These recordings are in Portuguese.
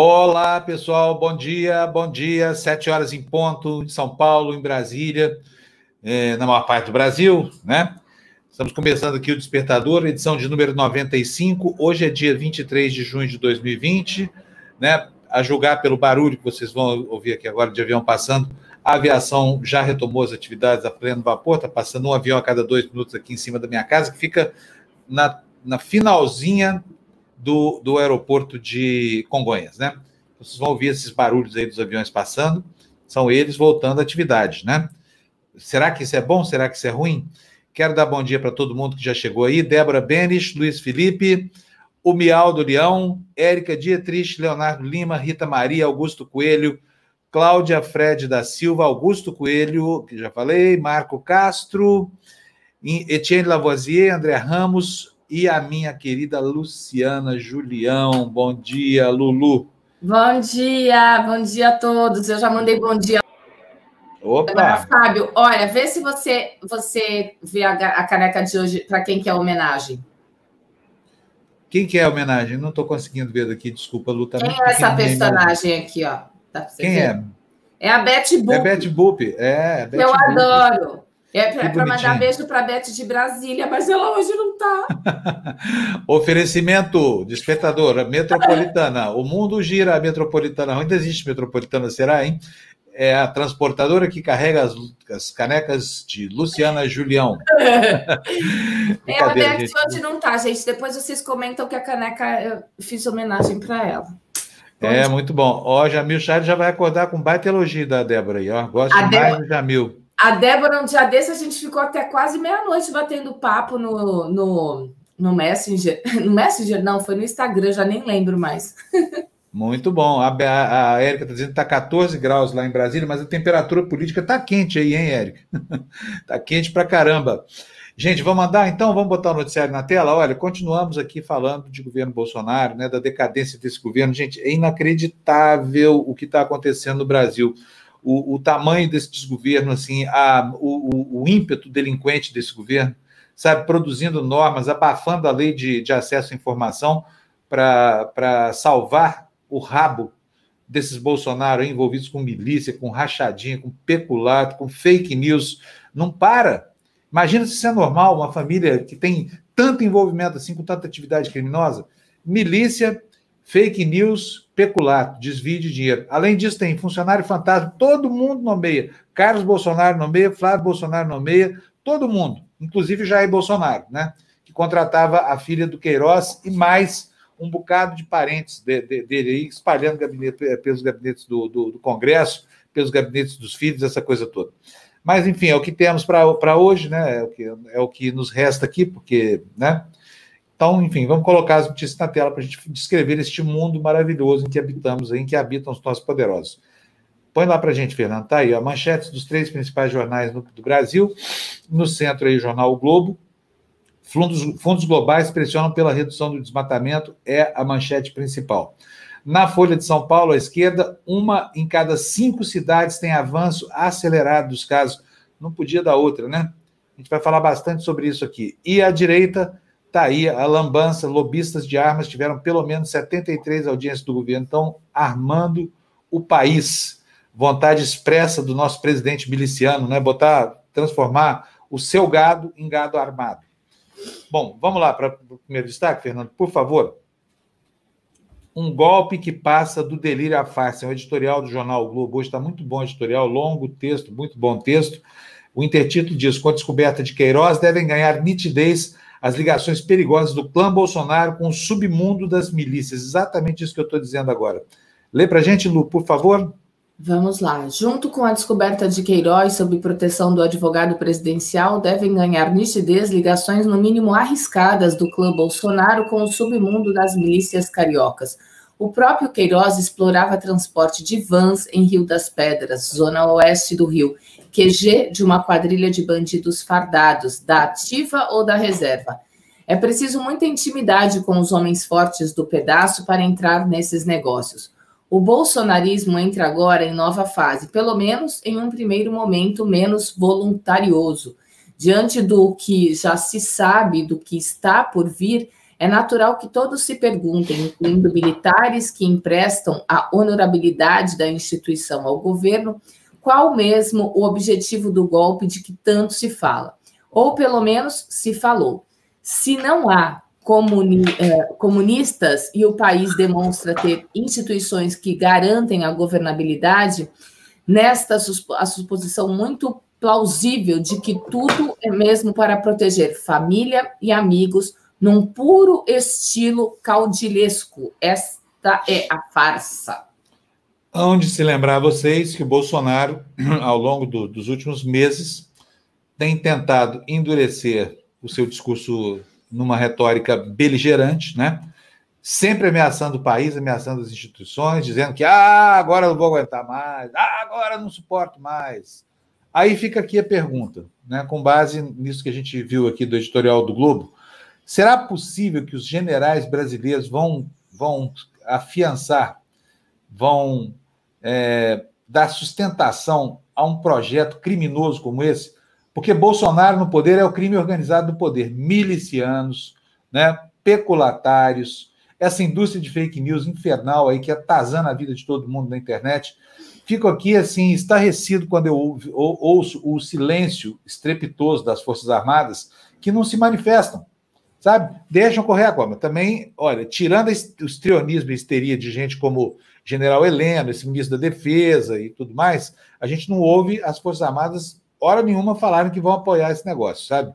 Olá, pessoal, bom dia, bom dia. Sete horas em ponto, em São Paulo, em Brasília, é, na maior parte do Brasil, né? Estamos começando aqui o Despertador, edição de número 95. Hoje é dia 23 de junho de 2020, né? A julgar pelo barulho que vocês vão ouvir aqui agora de avião passando, a aviação já retomou as atividades a pleno vapor, está passando um avião a cada dois minutos aqui em cima da minha casa, que fica na, na finalzinha do, do aeroporto de Congonhas, né? Vocês vão ouvir esses barulhos aí dos aviões passando, são eles voltando à atividade, né? Será que isso é bom? Será que isso é ruim? Quero dar bom dia para todo mundo que já chegou aí. Débora Benes, Luiz Felipe, o Mial do Leão, Érica Dietrich, Leonardo Lima, Rita Maria, Augusto Coelho, Cláudia Fred da Silva, Augusto Coelho, que já falei, Marco Castro, Etienne Lavoisier, André Ramos, e a minha querida Luciana Julião. Bom dia, Lulu. Bom dia, bom dia a todos. Eu já mandei bom dia. Opa! Agora, Fábio, olha, vê se você você vê a, a caneca de hoje para quem quer homenagem. Quem que é a homenagem? Não estou conseguindo ver daqui, desculpa, Lu. Tá quem é essa personagem aqui, ó? Tá quem ver? é? É a Betty Boop. É Betty Boop, é. Betty Eu Boop. adoro. É para mandar beijo para a Beth de Brasília, mas ela hoje não está. Oferecimento, despertador, metropolitana. O mundo gira a metropolitana. Ainda existe metropolitana, será, hein? É a transportadora que carrega as, as canecas de Luciana Julião. é, a Beth gente. hoje não está, gente. Depois vocês comentam que a caneca eu fiz homenagem para ela. é, muito bom. Ó, Jamil Charles já vai acordar com baita elogio da Débora aí, ó. Gosto a demais do Jamil. A Débora, um dia desse, a gente ficou até quase meia-noite batendo papo no, no, no Messenger. No Messenger, não, foi no Instagram, já nem lembro mais. Muito bom. A, a, a Érica está dizendo que está 14 graus lá em Brasília, mas a temperatura política está quente aí, hein, Érica? Está quente pra caramba. Gente, vamos andar então? Vamos botar o noticiário na tela? Olha, continuamos aqui falando de governo Bolsonaro, né, da decadência desse governo. Gente, é inacreditável o que está acontecendo no Brasil o, o tamanho desse desgoverno, assim, a, o, o, ímpeto delinquente desse governo, sabe, produzindo normas, abafando a lei de, de acesso à informação para salvar o rabo desses Bolsonaro envolvidos com milícia, com rachadinha, com peculato, com fake news. Não para. Imagina se isso é normal, uma família que tem tanto envolvimento assim com tanta atividade criminosa. Milícia, fake news, peculato, desvio de dinheiro. Além disso, tem funcionário fantasma, todo mundo nomeia. Carlos Bolsonaro nomeia, Flávio Bolsonaro nomeia, todo mundo, inclusive Jair Bolsonaro, né? Que contratava a filha do Queiroz e mais um bocado de parentes de, de, dele aí, espalhando gabinete, pelos gabinetes do, do, do, Congresso, pelos gabinetes dos filhos, essa coisa toda. Mas, enfim, é o que temos para hoje, né? É o, que, é o que nos resta aqui, porque, né? Então, enfim, vamos colocar as notícias na tela para a gente descrever este mundo maravilhoso em que habitamos, em que habitam os nossos poderosos. Põe lá para a gente, Fernando. Tá aí, ó, manchetes dos três principais jornais do, do Brasil. No centro aí, o jornal o Globo. Fundos, fundos globais pressionam pela redução do desmatamento, é a manchete principal. Na Folha de São Paulo, à esquerda, uma em cada cinco cidades tem avanço acelerado dos casos. Não podia dar outra, né? A gente vai falar bastante sobre isso aqui. E à direita, Está aí a lambança, lobistas de armas tiveram pelo menos 73 audiências do governo, estão armando o país. Vontade expressa do nosso presidente miliciano, né? Botar, transformar o seu gado em gado armado. Bom, vamos lá para o primeiro destaque, Fernando, por favor. Um golpe que passa do delírio à farsa. É um editorial do jornal o Globo. Hoje está muito bom editorial, longo texto, muito bom texto. O intertítulo diz: com a descoberta de Queiroz, devem ganhar nitidez as ligações perigosas do clã Bolsonaro com o submundo das milícias. Exatamente isso que eu estou dizendo agora. Lê para a gente, Lu, por favor. Vamos lá. Junto com a descoberta de Queiroz sob proteção do advogado presidencial, devem ganhar nitidez ligações no mínimo arriscadas do clã Bolsonaro com o submundo das milícias cariocas. O próprio Queiroz explorava transporte de vans em Rio das Pedras, zona oeste do Rio, QG de uma quadrilha de bandidos fardados, da ativa ou da reserva. É preciso muita intimidade com os homens fortes do pedaço para entrar nesses negócios. O bolsonarismo entra agora em nova fase, pelo menos em um primeiro momento menos voluntarioso. Diante do que já se sabe, do que está por vir, é natural que todos se perguntem, incluindo militares que emprestam a honorabilidade da instituição ao governo, qual mesmo o objetivo do golpe de que tanto se fala? Ou pelo menos se falou. Se não há comuni eh, comunistas e o país demonstra ter instituições que garantem a governabilidade, nesta a suposição muito plausível de que tudo é mesmo para proteger família e amigos num puro estilo caudilhesco. Esta é a farsa. Onde se lembrar vocês que o Bolsonaro, ao longo do, dos últimos meses, tem tentado endurecer o seu discurso numa retórica beligerante, né? Sempre ameaçando o país, ameaçando as instituições, dizendo que ah, agora eu não vou aguentar mais, ah, agora eu não suporto mais. Aí fica aqui a pergunta, né, com base nisso que a gente viu aqui do editorial do Globo. Será possível que os generais brasileiros vão, vão afiançar, vão é, dar sustentação a um projeto criminoso como esse? Porque Bolsonaro no poder é o crime organizado do poder. Milicianos, né, peculatários, essa indústria de fake news infernal aí que atazana a vida de todo mundo na internet Fico aqui, assim, estarrecido quando eu ouço o silêncio estrepitoso das Forças Armadas que não se manifestam, sabe? Deixam correr a coma. Também, olha, tirando o estrionismo e histeria de gente como General Heleno, esse ministro da Defesa e tudo mais, a gente não ouve as Forças Armadas, hora nenhuma, falarem que vão apoiar esse negócio, sabe?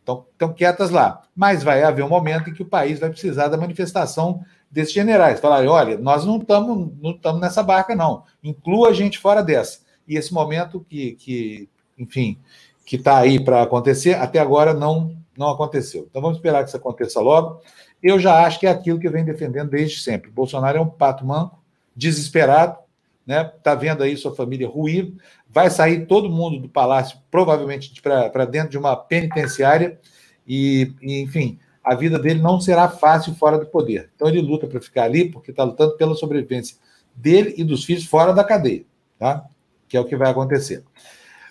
Estão, quietas lá. Mas vai haver um momento em que o país vai precisar da manifestação desses generais. Falarem, olha, nós não estamos não nessa barca, não. Inclua a gente fora dessa. E esse momento que, que enfim, que está aí para acontecer, até agora não, não aconteceu. Então vamos esperar que isso aconteça logo. Eu já acho que é aquilo que vem defendendo desde sempre. Bolsonaro é um pato manco, desesperado, né? Está vendo aí sua família ruir, vai sair todo mundo do palácio, provavelmente para dentro de uma penitenciária, e, e enfim, a vida dele não será fácil fora do poder. Então ele luta para ficar ali porque está lutando pela sobrevivência dele e dos filhos fora da cadeia, tá? Que é o que vai acontecer.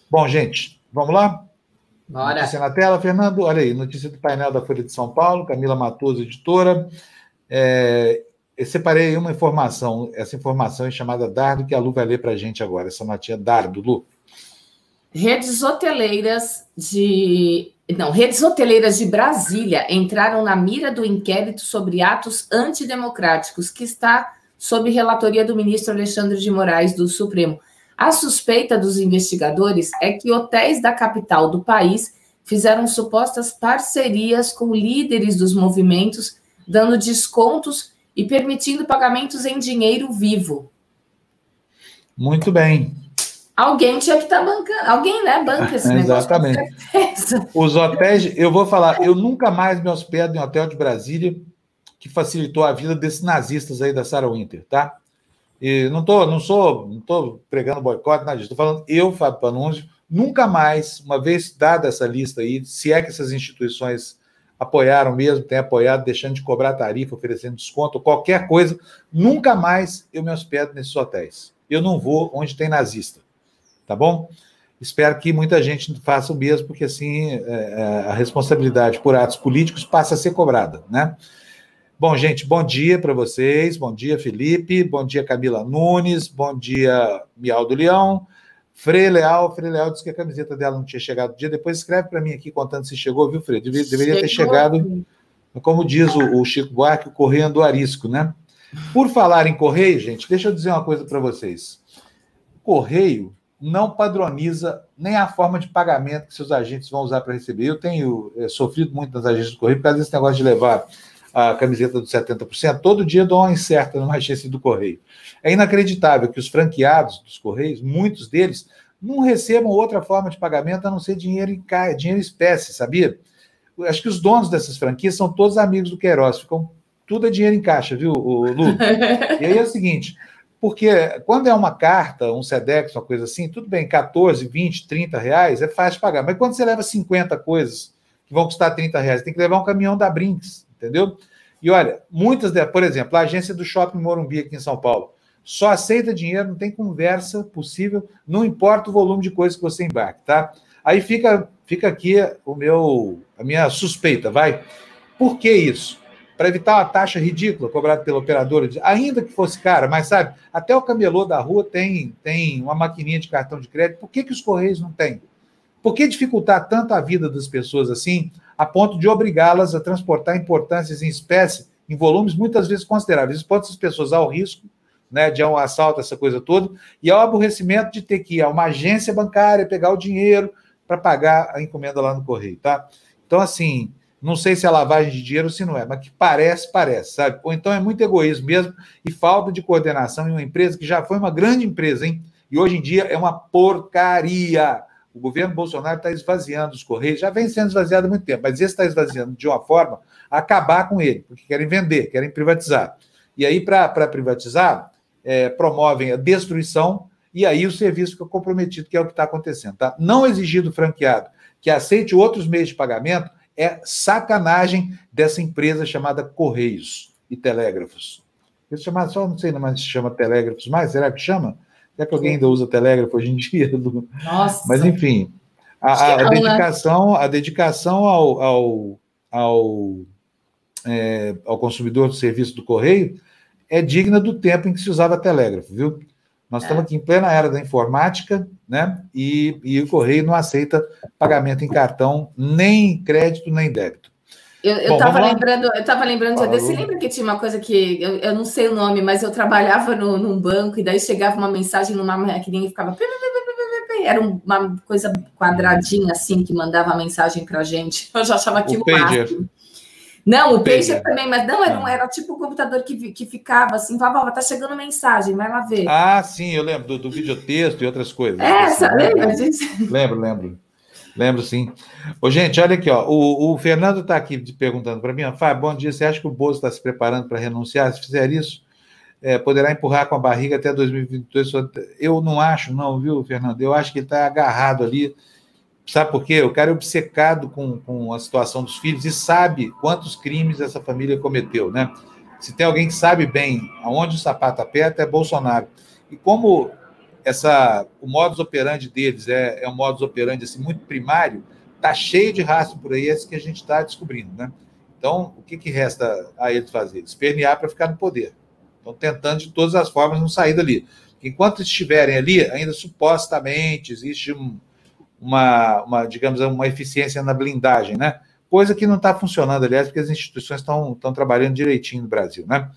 Bom, gente, vamos lá? Bora. Notícia na tela, Fernando. Olha aí, notícia do painel da Folha de São Paulo, Camila Matoso, editora. É, eu separei uma informação, essa informação é chamada Dardo, que a Lu vai ler para a gente agora, essa notinha Dardo, Lu. Redes hoteleiras de não, redes hoteleiras de Brasília entraram na mira do inquérito sobre atos antidemocráticos que está sob relatoria do ministro Alexandre de Moraes do Supremo. A suspeita dos investigadores é que hotéis da capital do país fizeram supostas parcerias com líderes dos movimentos, dando descontos e permitindo pagamentos em dinheiro vivo. Muito bem. Alguém tinha que estar tá bancando. Alguém, né? Banca esse Exatamente. negócio. Os hotéis, eu vou falar, eu nunca mais me hospedo em hotel de Brasília, que facilitou a vida desses nazistas aí da Sarah Winter, tá? E não tô, não sou, não tô pregando boicote, nada disso. Estou falando eu, Fábio Panunzio, nunca mais, uma vez dada essa lista aí, se é que essas instituições apoiaram mesmo, têm apoiado, deixando de cobrar tarifa, oferecendo desconto, qualquer coisa, nunca mais eu me hospedo nesses hotéis. Eu não vou onde tem nazista tá bom? Espero que muita gente faça o mesmo, porque assim é, é, a responsabilidade por atos políticos passa a ser cobrada, né? Bom, gente, bom dia para vocês. Bom dia, Felipe. Bom dia, Camila Nunes. Bom dia, Mial do Leão. Frei Leal. Frei Leal disse que a camiseta dela não tinha chegado no dia. Depois escreve para mim aqui contando se chegou, viu, Frei? Deveria, deveria ter chegado, como diz o, o Chico Buarque, o correio do arisco, né? Por falar em correio, gente, deixa eu dizer uma coisa para vocês. Correio não padroniza nem a forma de pagamento que seus agentes vão usar para receber. Eu tenho é, sofrido muito nas agências do Correio por causa desse negócio de levar a camiseta dos 70%. Todo dia dou uma incerta numa agência do Correio. É inacreditável que os franqueados dos Correios, muitos deles, não recebam outra forma de pagamento a não ser dinheiro em dinheiro em espécie, sabia? Acho que os donos dessas franquias são todos amigos do Queiroz, ficam tudo é dinheiro em caixa, viu, Lu? e aí é o seguinte: porque quando é uma carta, um SEDEX, uma coisa assim, tudo bem, 14, 20, 30 reais é fácil de pagar. Mas quando você leva 50 coisas que vão custar 30 reais, tem que levar um caminhão da Brinks, entendeu? E olha, muitas, por exemplo, a agência do Shopping Morumbi aqui em São Paulo, só aceita dinheiro, não tem conversa possível, não importa o volume de coisas que você embarque, tá? Aí fica, fica aqui o meu, a minha suspeita, vai. Por que isso? para evitar uma taxa ridícula cobrada pela operadora, ainda que fosse cara, mas sabe, até o camelô da rua tem, tem uma maquininha de cartão de crédito, por que, que os Correios não têm? Por que dificultar tanto a vida das pessoas assim, a ponto de obrigá-las a transportar importâncias em espécie em volumes muitas vezes consideráveis? Isso pode as pessoas ao risco né, de um assalto, essa coisa toda, e ao aborrecimento de ter que ir a uma agência bancária, pegar o dinheiro para pagar a encomenda lá no correio, tá? Então, assim, não sei se é lavagem de dinheiro ou se não é, mas que parece, parece, sabe? Ou então é muito egoísmo mesmo e falta de coordenação em uma empresa que já foi uma grande empresa, hein? E hoje em dia é uma porcaria. O governo Bolsonaro está esvaziando os Correios, já vem sendo esvaziado há muito tempo, mas esse está esvaziando de uma forma acabar com ele, porque querem vender, querem privatizar. E aí, para privatizar, é, promovem a destruição e aí o serviço fica comprometido, que é o que está acontecendo. Tá? Não exigir do franqueado que aceite outros meios de pagamento é sacanagem dessa empresa chamada Correios e Telégrafos. Eles chamam, só não sei mais se chama Telégrafos mais, será que chama? Será que alguém ainda usa telégrafo hoje em dia? Nossa! Mas, enfim, a, a dedicação, a dedicação ao, ao, ao, é, ao consumidor do serviço do Correio é digna do tempo em que se usava telégrafo, viu? Nós é. estamos aqui em plena era da informática, né? E, e o Correio não aceita pagamento em cartão, nem crédito, nem débito. Eu estava lembrando, eu tava lembrando de Você lembra que tinha uma coisa que eu, eu, não sei o nome, mas eu trabalhava no, num banco e daí chegava uma mensagem numa maquininha e ficava. Era uma coisa quadradinha assim que mandava a mensagem para gente. Eu já achava aquilo máximo. Não, o pager também, mas não, era, um, era tipo um computador que, que ficava assim, falava, tá chegando mensagem, vai lá ver. Ah, sim, eu lembro do, do videotexto e outras coisas. Assim, lembra disso? Lembro, lembro. Lembro sim. Ô, gente, olha aqui, ó. O, o Fernando está aqui perguntando para mim, Fábio, bom dia. Você acha que o Bozo está se preparando para renunciar? Se fizer isso, é, poderá empurrar com a barriga até 2022? Eu não acho, não, viu, Fernando? Eu acho que ele está agarrado ali Sabe por quê? O cara é obcecado com, com a situação dos filhos e sabe quantos crimes essa família cometeu, né? Se tem alguém que sabe bem aonde o sapato aperta, é Bolsonaro. E como essa, o modus operandi deles é, é um modus operandi assim, muito primário, tá cheio de rastro por aí, esse que a gente está descobrindo, né? Então, o que, que resta a eles fazer? Espernear para ficar no poder. Estão tentando de todas as formas não sair dali. Enquanto estiverem ali, ainda supostamente existe um, uma, uma, digamos, uma eficiência na blindagem, né? Coisa que não está funcionando, aliás, porque as instituições estão trabalhando direitinho no Brasil, né?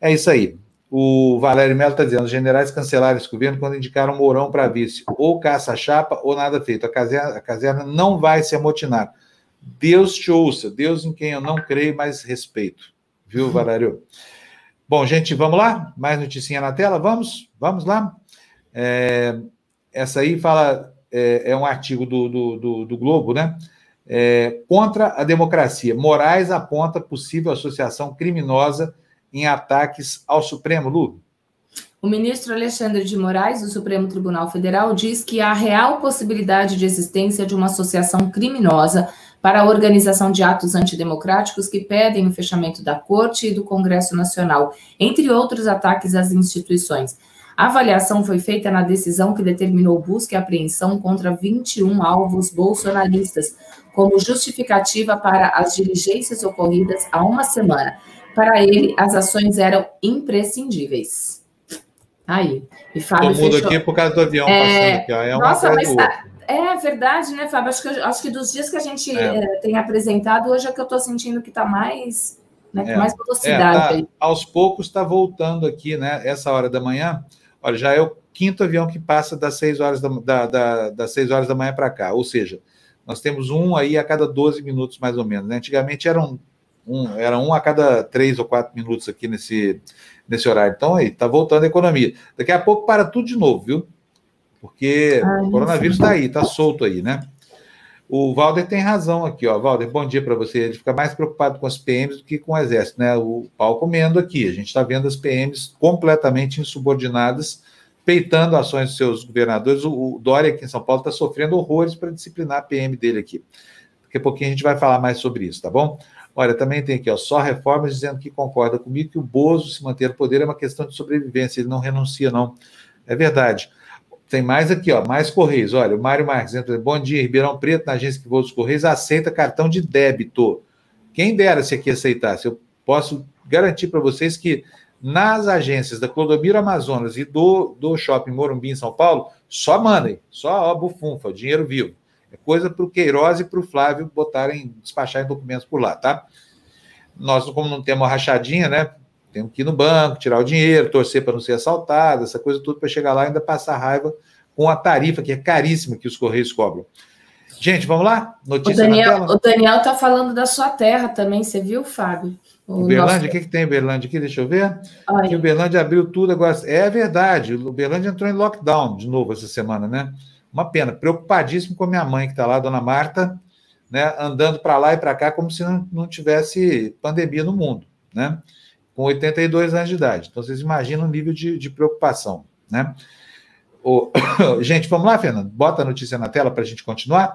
É isso aí. O Valério Melo está dizendo: os generais cancelaram esse governo quando indicaram Mourão para vice. Ou caça-chapa ou nada feito. A caserna, a caserna não vai se amotinar. Deus te ouça, Deus em quem eu não creio, mas respeito. Viu, Valério? Bom, gente, vamos lá? Mais noticinha na tela? Vamos? Vamos lá? É, essa aí fala é, é um artigo do, do, do, do Globo, né? É, contra a democracia. Moraes aponta possível associação criminosa em ataques ao Supremo, Lu. O ministro Alexandre de Moraes, do Supremo Tribunal Federal, diz que há real possibilidade de existência de uma associação criminosa para a organização de atos antidemocráticos que pedem o fechamento da Corte e do Congresso Nacional, entre outros ataques às instituições. A avaliação foi feita na decisão que determinou busca e apreensão contra 21 alvos bolsonaristas, como justificativa para as diligências ocorridas há uma semana. Para ele, as ações eram imprescindíveis. Aí. E Fábio Todo mundo fechou... aqui por causa do avião é... passando aqui. Ó. É Nossa, mas tá... é verdade, né, Fábio? Acho que, acho que dos dias que a gente é. É, tem apresentado, hoje é que eu estou sentindo que está mais, né, com é. mais velocidade. Tá, aos poucos está voltando aqui, né? Essa hora da manhã Olha, já é o quinto avião que passa das 6 horas da, da, da das 6 horas da manhã para cá. Ou seja, nós temos um aí a cada 12 minutos, mais ou menos. Né? Antigamente era um, era um a cada 3 ou 4 minutos aqui nesse, nesse horário. Então, aí, está voltando a economia. Daqui a pouco para tudo de novo, viu? Porque Ai, o coronavírus está aí, está solto aí, né? O Valder tem razão aqui, ó. Valder, bom dia para você. Ele fica mais preocupado com as PMs do que com o Exército, né? O pau comendo aqui. A gente está vendo as PMs completamente insubordinadas, peitando ações dos seus governadores. O, Dória aqui em São Paulo está sofrendo horrores para disciplinar a PM dele aqui. Daqui a pouquinho a gente vai falar mais sobre isso, tá bom? Olha, também tem aqui, ó, só reformas dizendo que concorda comigo que o Bozo se manter no poder é uma questão de sobrevivência, ele não renuncia, não. É verdade. Tem mais aqui, ó, mais Correios. Olha, o Mário Marques entra. Bom dia, Ribeirão Preto, na agência que voa dos Correios, aceita cartão de débito. Quem dera se aqui aceitasse. Eu posso garantir para vocês que nas agências da Clodomiro Amazonas e do, do Shopping Morumbi em São Paulo, só mandem, só ó, bufunfa, dinheiro vivo. É coisa para o Queiroz e para o Flávio botarem, despacharem documentos por lá, tá? Nós, como não temos rachadinha, né? Temos que ir no banco, tirar o dinheiro, torcer para não ser assaltado, essa coisa tudo para chegar lá e ainda passar raiva com a tarifa, que é caríssima que os Correios cobram. Gente, vamos lá? Notícia o Daniel, O Daniel está falando da sua terra também, você viu, Fábio? O Uberlândia, nosso... o que, que tem Uberlândia aqui? Deixa eu ver. Ai. Que Uberlândia abriu tudo agora. É verdade, o Uberlândia entrou em lockdown de novo essa semana, né? Uma pena. Preocupadíssimo com a minha mãe que está lá, dona Marta, né? Andando para lá e para cá como se não, não tivesse pandemia no mundo, né? Com 82 anos de idade. Então vocês imaginam o nível de, de preocupação, né? O... gente, vamos lá, Fernando? Bota a notícia na tela para a gente continuar.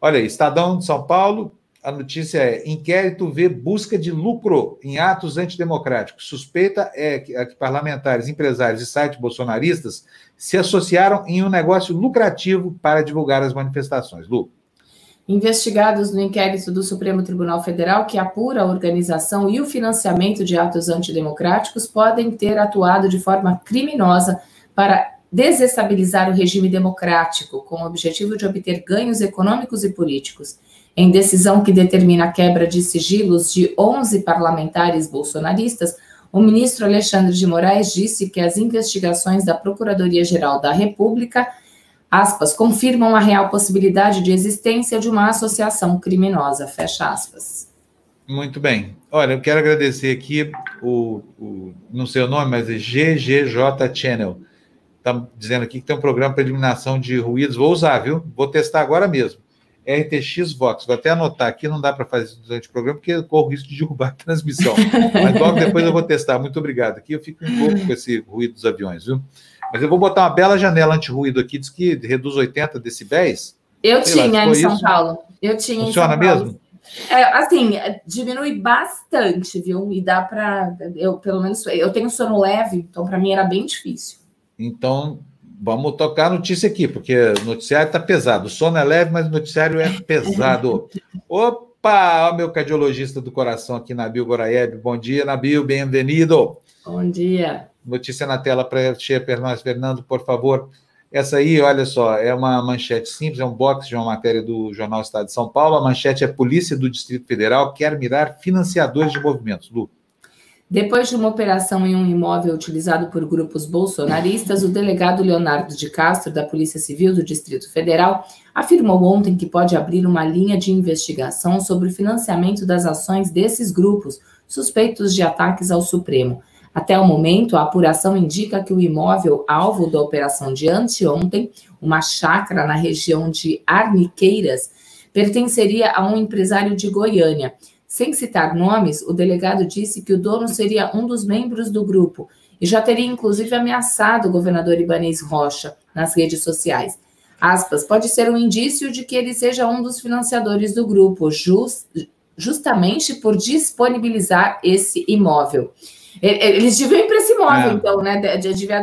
Olha aí, Estadão de São Paulo, a notícia é: inquérito vê busca de lucro em atos antidemocráticos. Suspeita é que, é que parlamentares, empresários e sites bolsonaristas se associaram em um negócio lucrativo para divulgar as manifestações. Lu. Investigados no inquérito do Supremo Tribunal Federal que apura a organização e o financiamento de atos antidemocráticos podem ter atuado de forma criminosa para desestabilizar o regime democrático, com o objetivo de obter ganhos econômicos e políticos. Em decisão que determina a quebra de sigilos de 11 parlamentares bolsonaristas, o ministro Alexandre de Moraes disse que as investigações da Procuradoria-Geral da República, aspas, confirmam a real possibilidade de existência de uma associação criminosa, fecha aspas. Muito bem. Olha, eu quero agradecer aqui o, o não sei o nome, mas é GGJ Channel está dizendo aqui que tem um programa para eliminação de ruídos. Vou usar, viu? Vou testar agora mesmo. RTX Vox. Vou até anotar aqui, não dá para fazer durante o programa, porque corro o risco de derrubar a transmissão. Mas logo depois eu vou testar. Muito obrigado. Aqui eu fico um pouco com esse ruído dos aviões, viu? Mas eu vou botar uma bela janela anti-ruído aqui, diz que reduz 80 decibéis. Eu Sei tinha lá, em São isso. Paulo. Eu tinha Funciona mesmo? É, assim, diminui bastante, viu? E dá para. Eu, pelo menos, eu tenho sono leve, então para mim era bem difícil. Então, vamos tocar a notícia aqui, porque o noticiário está pesado. O sono é leve, mas o noticiário é pesado. Opa, ó, meu cardiologista do coração aqui, Nabil Goraeb. Bom dia, Nabil, bem-vindo. Bom dia. Notícia na tela para nós, Fernando, por favor. Essa aí, olha só, é uma manchete simples, é um box de uma matéria do Jornal Estado de São Paulo. A manchete é Polícia do Distrito Federal quer mirar financiadores de movimentos. Lu. Depois de uma operação em um imóvel utilizado por grupos bolsonaristas, o delegado Leonardo de Castro, da Polícia Civil do Distrito Federal, afirmou ontem que pode abrir uma linha de investigação sobre o financiamento das ações desses grupos, suspeitos de ataques ao Supremo. Até o momento, a apuração indica que o imóvel alvo da operação de anteontem, uma chácara na região de Arniqueiras, pertenceria a um empresário de Goiânia sem citar nomes, o delegado disse que o dono seria um dos membros do grupo e já teria inclusive ameaçado o governador Ibanez Rocha nas redes sociais. Aspas, pode ser um indício de que ele seja um dos financiadores do grupo, just, justamente por disponibilizar esse imóvel. Eles deviam ir para esse imóvel, é. então, né? Devia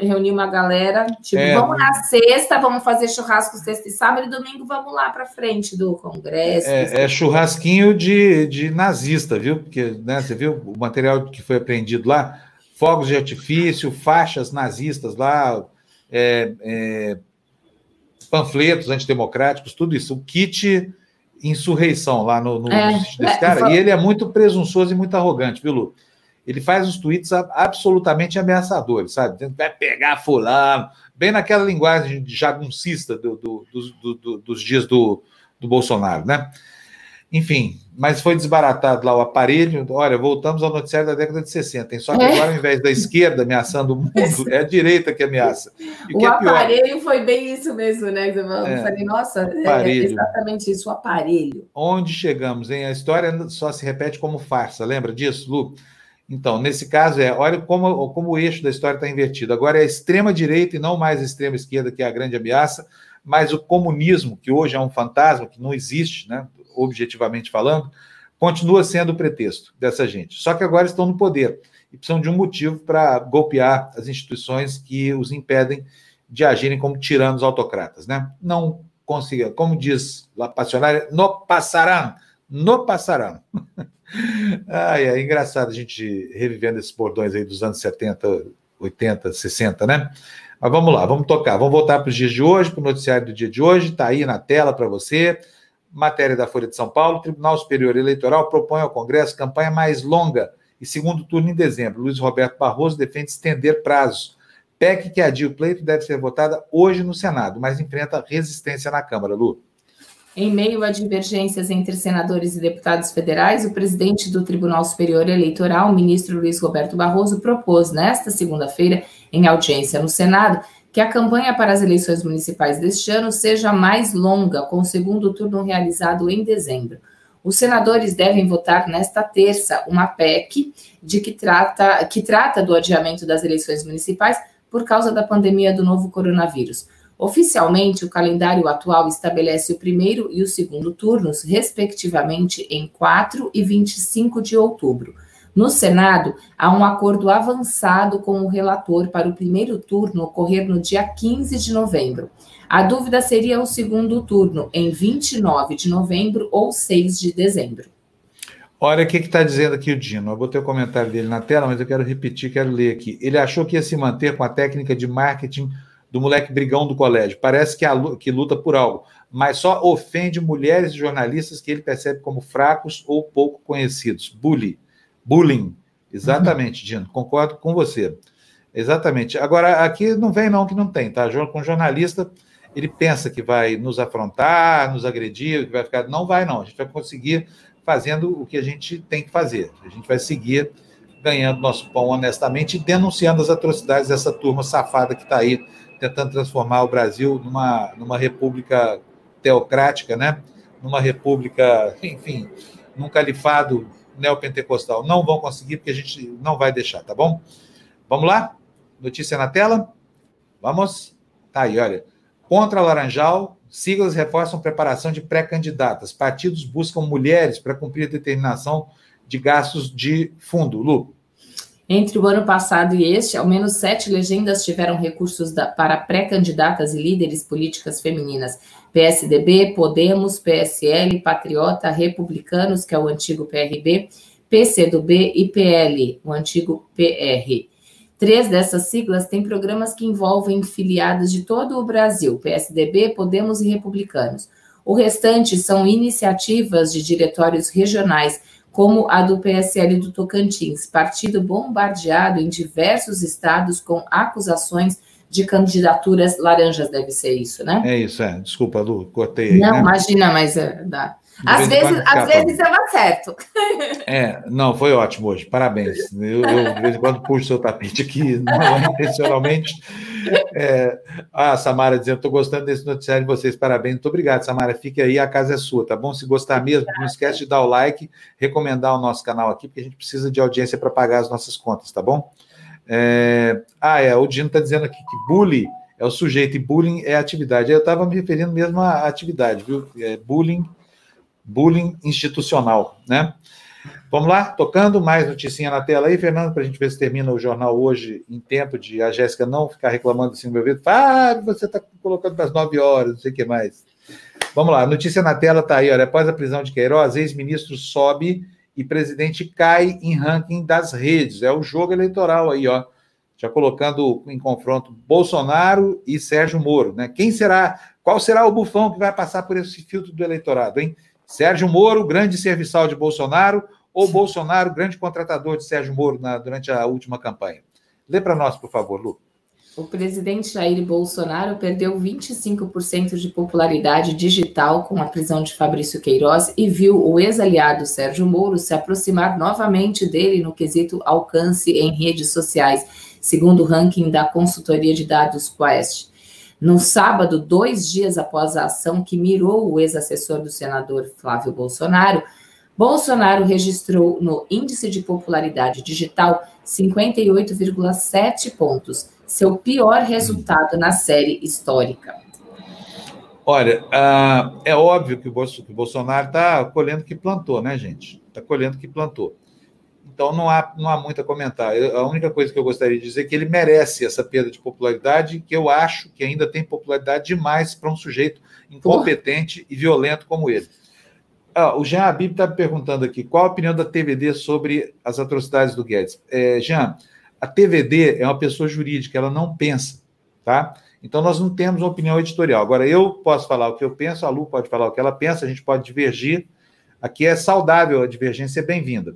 reunir uma galera, tipo, é. vamos na sexta, vamos fazer churrasco sexta e sábado, e domingo vamos lá para frente do Congresso. É, é, churrasquinho de, de nazista, viu? Porque né, você viu o material que foi apreendido lá? Fogos de artifício, faixas nazistas lá, é, é, panfletos antidemocráticos, tudo isso. O kit insurreição lá no, no é, desse cara. E ele é muito presunçoso e muito arrogante, viu, Lu? Ele faz uns tweets absolutamente ameaçadores, sabe? Vai pegar fulano, bem naquela linguagem de jaguncista do, do, do, dos dias do, Bolsonaro, né? Enfim, mas foi desbaratado lá o aparelho. Olha, voltamos ao noticiário da década de 60. Tem só que agora, ao invés da esquerda ameaçando o mundo, é a direita que ameaça. E o que é aparelho pior, foi bem isso mesmo, né? Eu é, falei, nossa, é exatamente isso, o aparelho. Onde chegamos, hein? A história só se repete como farsa. Lembra disso, Lu? Então, nesse caso, é olha como, como o eixo da história está invertido. Agora é a extrema-direita e não mais a extrema-esquerda, que é a grande ameaça, mas o comunismo, que hoje é um fantasma, que não existe, né, objetivamente falando, continua sendo o pretexto dessa gente. Só que agora estão no poder e precisam de um motivo para golpear as instituições que os impedem de agirem como tiranos autocratas. Né? Não consiga, como diz La Passionária, não passarão no passarão. Ai, é engraçado a gente revivendo esses bordões aí dos anos 70, 80, 60, né? Mas vamos lá, vamos tocar. Vamos voltar para os dias de hoje, para o noticiário do dia de hoje. Está aí na tela para você. Matéria da Folha de São Paulo. Tribunal Superior Eleitoral propõe ao Congresso campanha mais longa e segundo turno em dezembro. Luiz Roberto Barroso defende estender prazos. PEC que adia o pleito deve ser votada hoje no Senado, mas enfrenta resistência na Câmara, Lu. Em meio a divergências entre senadores e deputados federais, o presidente do Tribunal Superior Eleitoral, ministro Luiz Roberto Barroso, propôs nesta segunda-feira, em audiência no Senado, que a campanha para as eleições municipais deste ano seja mais longa, com o segundo turno realizado em dezembro. Os senadores devem votar nesta terça uma PEC de que trata, que trata do adiamento das eleições municipais por causa da pandemia do novo coronavírus. Oficialmente, o calendário atual estabelece o primeiro e o segundo turnos, respectivamente, em 4 e 25 de outubro. No Senado, há um acordo avançado com o relator para o primeiro turno ocorrer no dia 15 de novembro. A dúvida seria o segundo turno, em 29 de novembro ou 6 de dezembro. Olha o que está dizendo aqui o Dino. Eu botei o comentário dele na tela, mas eu quero repetir, quero ler aqui. Ele achou que ia se manter com a técnica de marketing do moleque brigão do colégio. Parece que, a, que luta por algo, mas só ofende mulheres e jornalistas que ele percebe como fracos ou pouco conhecidos. Bullying. Bullying. Exatamente, Dino. Concordo com você. Exatamente. Agora, aqui não vem não que não tem, tá? Com jornalista, ele pensa que vai nos afrontar, nos agredir, que vai ficar... Não vai não. A gente vai conseguir fazendo o que a gente tem que fazer. A gente vai seguir ganhando nosso pão honestamente e denunciando as atrocidades dessa turma safada que está aí tentando transformar o Brasil numa, numa república teocrática, né? numa república, enfim, num califado neopentecostal. Não vão conseguir, porque a gente não vai deixar, tá bom? Vamos lá? Notícia na tela? Vamos? Tá aí, olha. Contra Laranjal, siglas reforçam preparação de pré-candidatas. Partidos buscam mulheres para cumprir a determinação de gastos de fundo. Lu. Entre o ano passado e este, ao menos sete legendas tiveram recursos da, para pré-candidatas e líderes políticas femininas: PSDB, Podemos, PSL, Patriota, Republicanos, que é o antigo PRB, PCdoB e PL, o antigo PR. Três dessas siglas têm programas que envolvem filiados de todo o Brasil: PSDB, Podemos e Republicanos. O restante são iniciativas de diretórios regionais como a do PSL do Tocantins, partido bombardeado em diversos estados com acusações de candidaturas laranjas, deve ser isso, né? É isso, é. Desculpa, Lu, cortei aí. Não, né? imagina, mas é, dá. Às vezes, às vezes eu acerto. É, não, foi ótimo hoje, parabéns. Eu, eu de vez em quando puxo seu tapete aqui, não intencionalmente. É, ah, Samara dizendo, estou gostando desse noticiário de vocês, parabéns. Muito obrigado, Samara. Fique aí, a casa é sua, tá bom? Se gostar mesmo, não esquece de dar o like, recomendar o nosso canal aqui, porque a gente precisa de audiência para pagar as nossas contas, tá bom? É, ah, é, o Dino está dizendo aqui que bullying é o sujeito e bullying é a atividade. Eu estava me referindo mesmo à atividade, viu? É bullying bullying institucional, né? Vamos lá, tocando mais noticinha na tela aí, Fernando, para a gente ver se termina o jornal hoje em tempo de a Jéssica não ficar reclamando assim no meu ouvido. Ah, você está colocando para as nove horas, não sei o que mais. Vamos lá, notícia na tela está aí, olha, após a prisão de Queiroz, ex-ministro sobe e presidente cai em ranking das redes. É o jogo eleitoral aí, ó. Já colocando em confronto Bolsonaro e Sérgio Moro, né? Quem será, qual será o bufão que vai passar por esse filtro do eleitorado, hein? Sérgio Moro, grande serviçal de Bolsonaro, ou Bolsonaro, grande contratador de Sérgio Moro na, durante a última campanha? Lê para nós, por favor, Lu. O presidente Jair Bolsonaro perdeu 25% de popularidade digital com a prisão de Fabrício Queiroz e viu o ex-aliado Sérgio Moro se aproximar novamente dele no quesito alcance em redes sociais, segundo o ranking da consultoria de dados Quest. No sábado, dois dias após a ação que mirou o ex-assessor do senador Flávio Bolsonaro, Bolsonaro registrou no índice de popularidade digital 58,7 pontos, seu pior resultado na série histórica. Olha, uh, é óbvio que o Bolsonaro está colhendo o que plantou, né, gente? Está colhendo o que plantou. Então não há, não há muito a comentar. Eu, a única coisa que eu gostaria de dizer é que ele merece essa perda de popularidade, que eu acho que ainda tem popularidade demais para um sujeito incompetente Porra. e violento como ele. Ah, o Jean Abib está perguntando aqui qual a opinião da TVD sobre as atrocidades do Guedes. É, Jean, a TVD é uma pessoa jurídica, ela não pensa, tá? Então nós não temos uma opinião editorial. Agora, eu posso falar o que eu penso, a Lu pode falar o que ela pensa, a gente pode divergir. Aqui é saudável, a divergência é bem-vinda.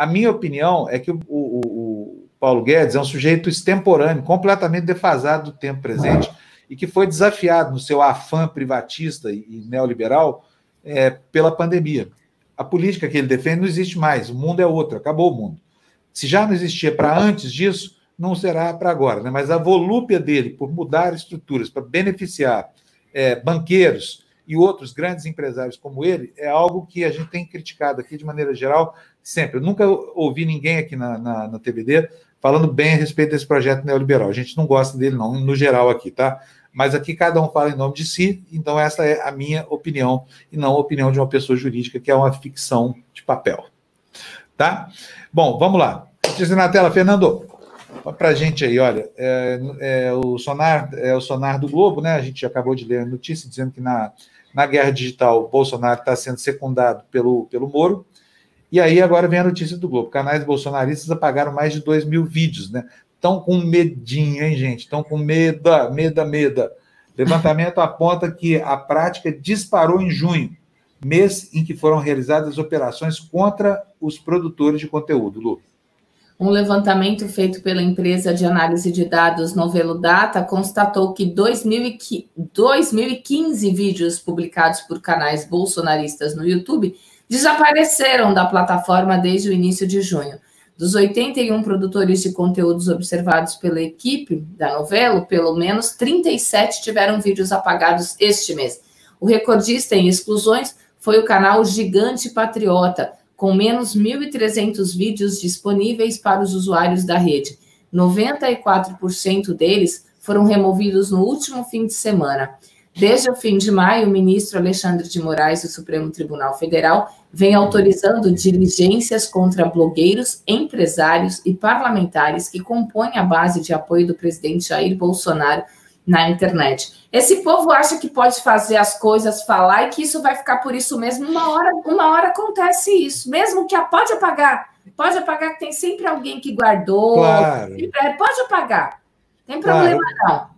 A minha opinião é que o, o, o, Paulo Guedes é um sujeito extemporâneo, completamente defasado do tempo presente e que foi desafiado no seu afã privatista e neoliberal é, pela pandemia. A política que ele defende não existe mais, o mundo é outro, acabou o mundo. Se já não existia para antes disso, não será para agora, né? mas a volúpia dele por mudar estruturas para beneficiar é, banqueiros e outros grandes empresários como ele é algo que a gente tem criticado aqui de maneira geral sempre. Eu nunca ouvi ninguém aqui na, na, na TVD falando bem a respeito desse projeto neoliberal. A gente não gosta dele, não, no geral aqui, tá? Mas aqui cada um fala em nome de si, então essa é a minha opinião, e não a opinião de uma pessoa jurídica, que é uma ficção de papel. Tá? Bom, vamos lá. Notícia na tela, Fernando. Para a gente aí, olha, é, é, o sonar é o sonar do Globo, né? A gente acabou de ler a notícia dizendo que na, na guerra digital Bolsonaro está sendo secundado pelo, pelo Moro. E aí agora vem a notícia do Globo. Canais bolsonaristas apagaram mais de 2 mil vídeos, né? Estão com medinho, hein, gente? Estão com meda, meda, meda. Levantamento aponta que a prática disparou em junho, mês em que foram realizadas operações contra os produtores de conteúdo, Lu. Um levantamento feito pela empresa de análise de dados Novelo Data constatou que 2015 vídeos publicados por canais bolsonaristas no YouTube desapareceram da plataforma desde o início de junho. Dos 81 produtores de conteúdos observados pela equipe da novela, pelo menos 37 tiveram vídeos apagados este mês. O recordista em exclusões foi o canal Gigante Patriota, com menos 1.300 vídeos disponíveis para os usuários da rede. 94% deles foram removidos no último fim de semana. Desde o fim de maio, o ministro Alexandre de Moraes do Supremo Tribunal Federal vem autorizando diligências contra blogueiros, empresários e parlamentares que compõem a base de apoio do presidente Jair Bolsonaro na internet. Esse povo acha que pode fazer as coisas, falar e que isso vai ficar por isso mesmo. Uma hora, uma hora acontece isso, mesmo que a pode apagar, pode apagar que tem sempre alguém que guardou. Claro. Pode apagar, tem problema claro. não.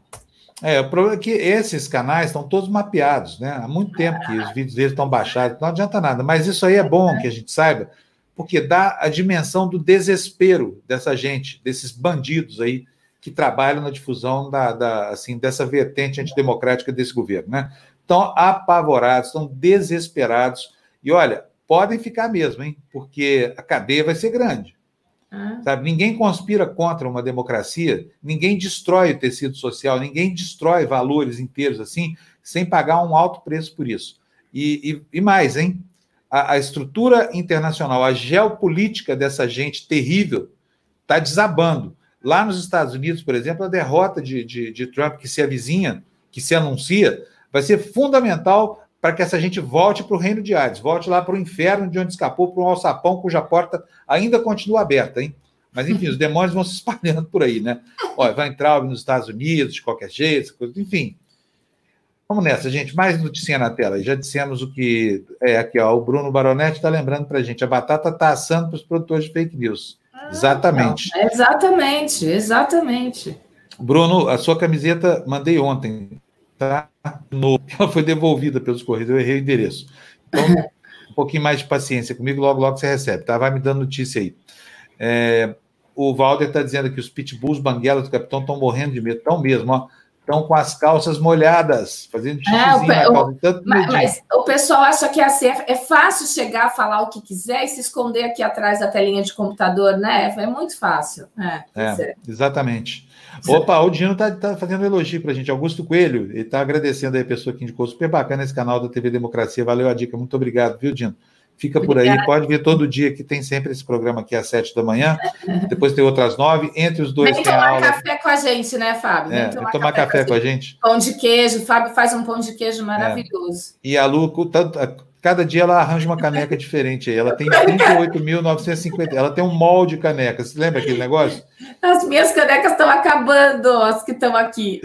É, o problema é que esses canais estão todos mapeados, né? Há muito tempo que os vídeos deles estão baixados, não adianta nada. Mas isso aí é bom que a gente saiba, porque dá a dimensão do desespero dessa gente, desses bandidos aí que trabalham na difusão da, da assim, dessa vertente antidemocrática desse governo, né? Estão apavorados, estão desesperados. E olha, podem ficar mesmo, hein? Porque a cadeia vai ser grande. Ah. Sabe? Ninguém conspira contra uma democracia, ninguém destrói o tecido social, ninguém destrói valores inteiros assim, sem pagar um alto preço por isso. E, e, e mais, hein? A, a, estrutura internacional, a geopolítica dessa gente terrível está desabando. Lá nos Estados Unidos, por exemplo, a derrota de, de, de Trump que se avizinha, que se anuncia, vai ser fundamental para que essa gente volte para o reino de Hades, volte lá para o inferno de onde escapou, para um alçapão cuja porta ainda continua aberta, hein? Mas, enfim, os demônios vão se espalhando por aí, né? Olha, vai entrar nos Estados Unidos, de qualquer jeito, enfim. Vamos nessa, gente. Mais notícia na tela. Já dissemos o que é aqui, ó. O Bruno Baronetti está lembrando para a gente. A batata está assando para os produtores de fake news. Ah, exatamente. Não. Exatamente, exatamente. Bruno, a sua camiseta mandei ontem tá? No, ela foi devolvida pelos Correios, eu errei o endereço. Então, um pouquinho mais de paciência comigo, logo, logo você recebe, tá? Vai me dando notícia aí. É, o Valder está dizendo que os pitbulls banguelas do capitão estão morrendo de medo, estão mesmo, ó. Estão com as calças molhadas, fazendo xixizinho é, o, calça, tanto mas, mas, o pessoal acha que é assim, é, é fácil chegar, falar o que quiser e se esconder aqui atrás da telinha de computador, né? É muito fácil. É, é exatamente. Opa, o Dino está tá fazendo um elogio para a gente. Augusto Coelho, ele está agradecendo aí a pessoa que indicou. Super bacana esse canal da TV Democracia. Valeu a dica. Muito obrigado, viu, Dino? Fica por aí, pode vir todo dia, que tem sempre esse programa aqui às sete da manhã. Depois tem outras nove. Entre os dois Vem tem tomar a aula. café com a gente, né, Fábio? Vem é, tomar, tomar café, café com a gente. Pão de queijo. Fábio faz um pão de queijo maravilhoso. É. E a Lu, tanto, Cada dia ela arranja uma caneca diferente aí. Ela tem 38.950. Ela tem um molde de caneca. Você lembra aquele negócio? As minhas canecas estão acabando, as que estão aqui.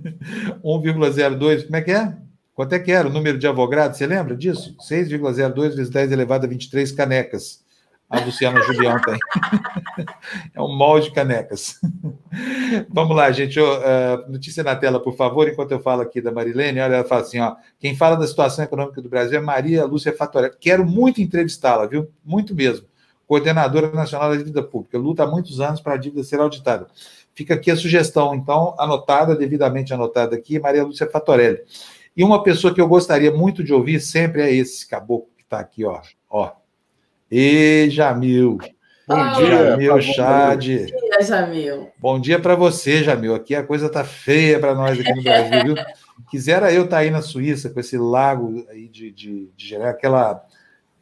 1,02. Como é que é? Quanto é que era o número de avogados? Você lembra disso? 6,02 vezes 10 elevado a 23 canecas. A Luciana Julião tem. é um molde de canecas. Vamos lá, gente. Uh, notícia na tela, por favor, enquanto eu falo aqui da Marilene. Olha, ela fala assim: ó, quem fala da situação econômica do Brasil é Maria Lúcia Fatorelli. Quero muito entrevistá-la, viu? Muito mesmo. Coordenadora Nacional da Dívida Pública. Luta há muitos anos para a dívida ser auditada. Fica aqui a sugestão, então, anotada, devidamente anotada aqui, Maria Lúcia Fatorelli. E uma pessoa que eu gostaria muito de ouvir sempre é esse caboclo que está aqui, ó. ó. E Jamil. Bom ah, dia, Jamil Chad. Bom dia, Jamil. Bom dia para você, Jamil. Aqui a coisa tá feia para nós aqui no Brasil, viu? Quisera eu estar tá aí na Suíça com esse lago aí de, de, de gerar aquela.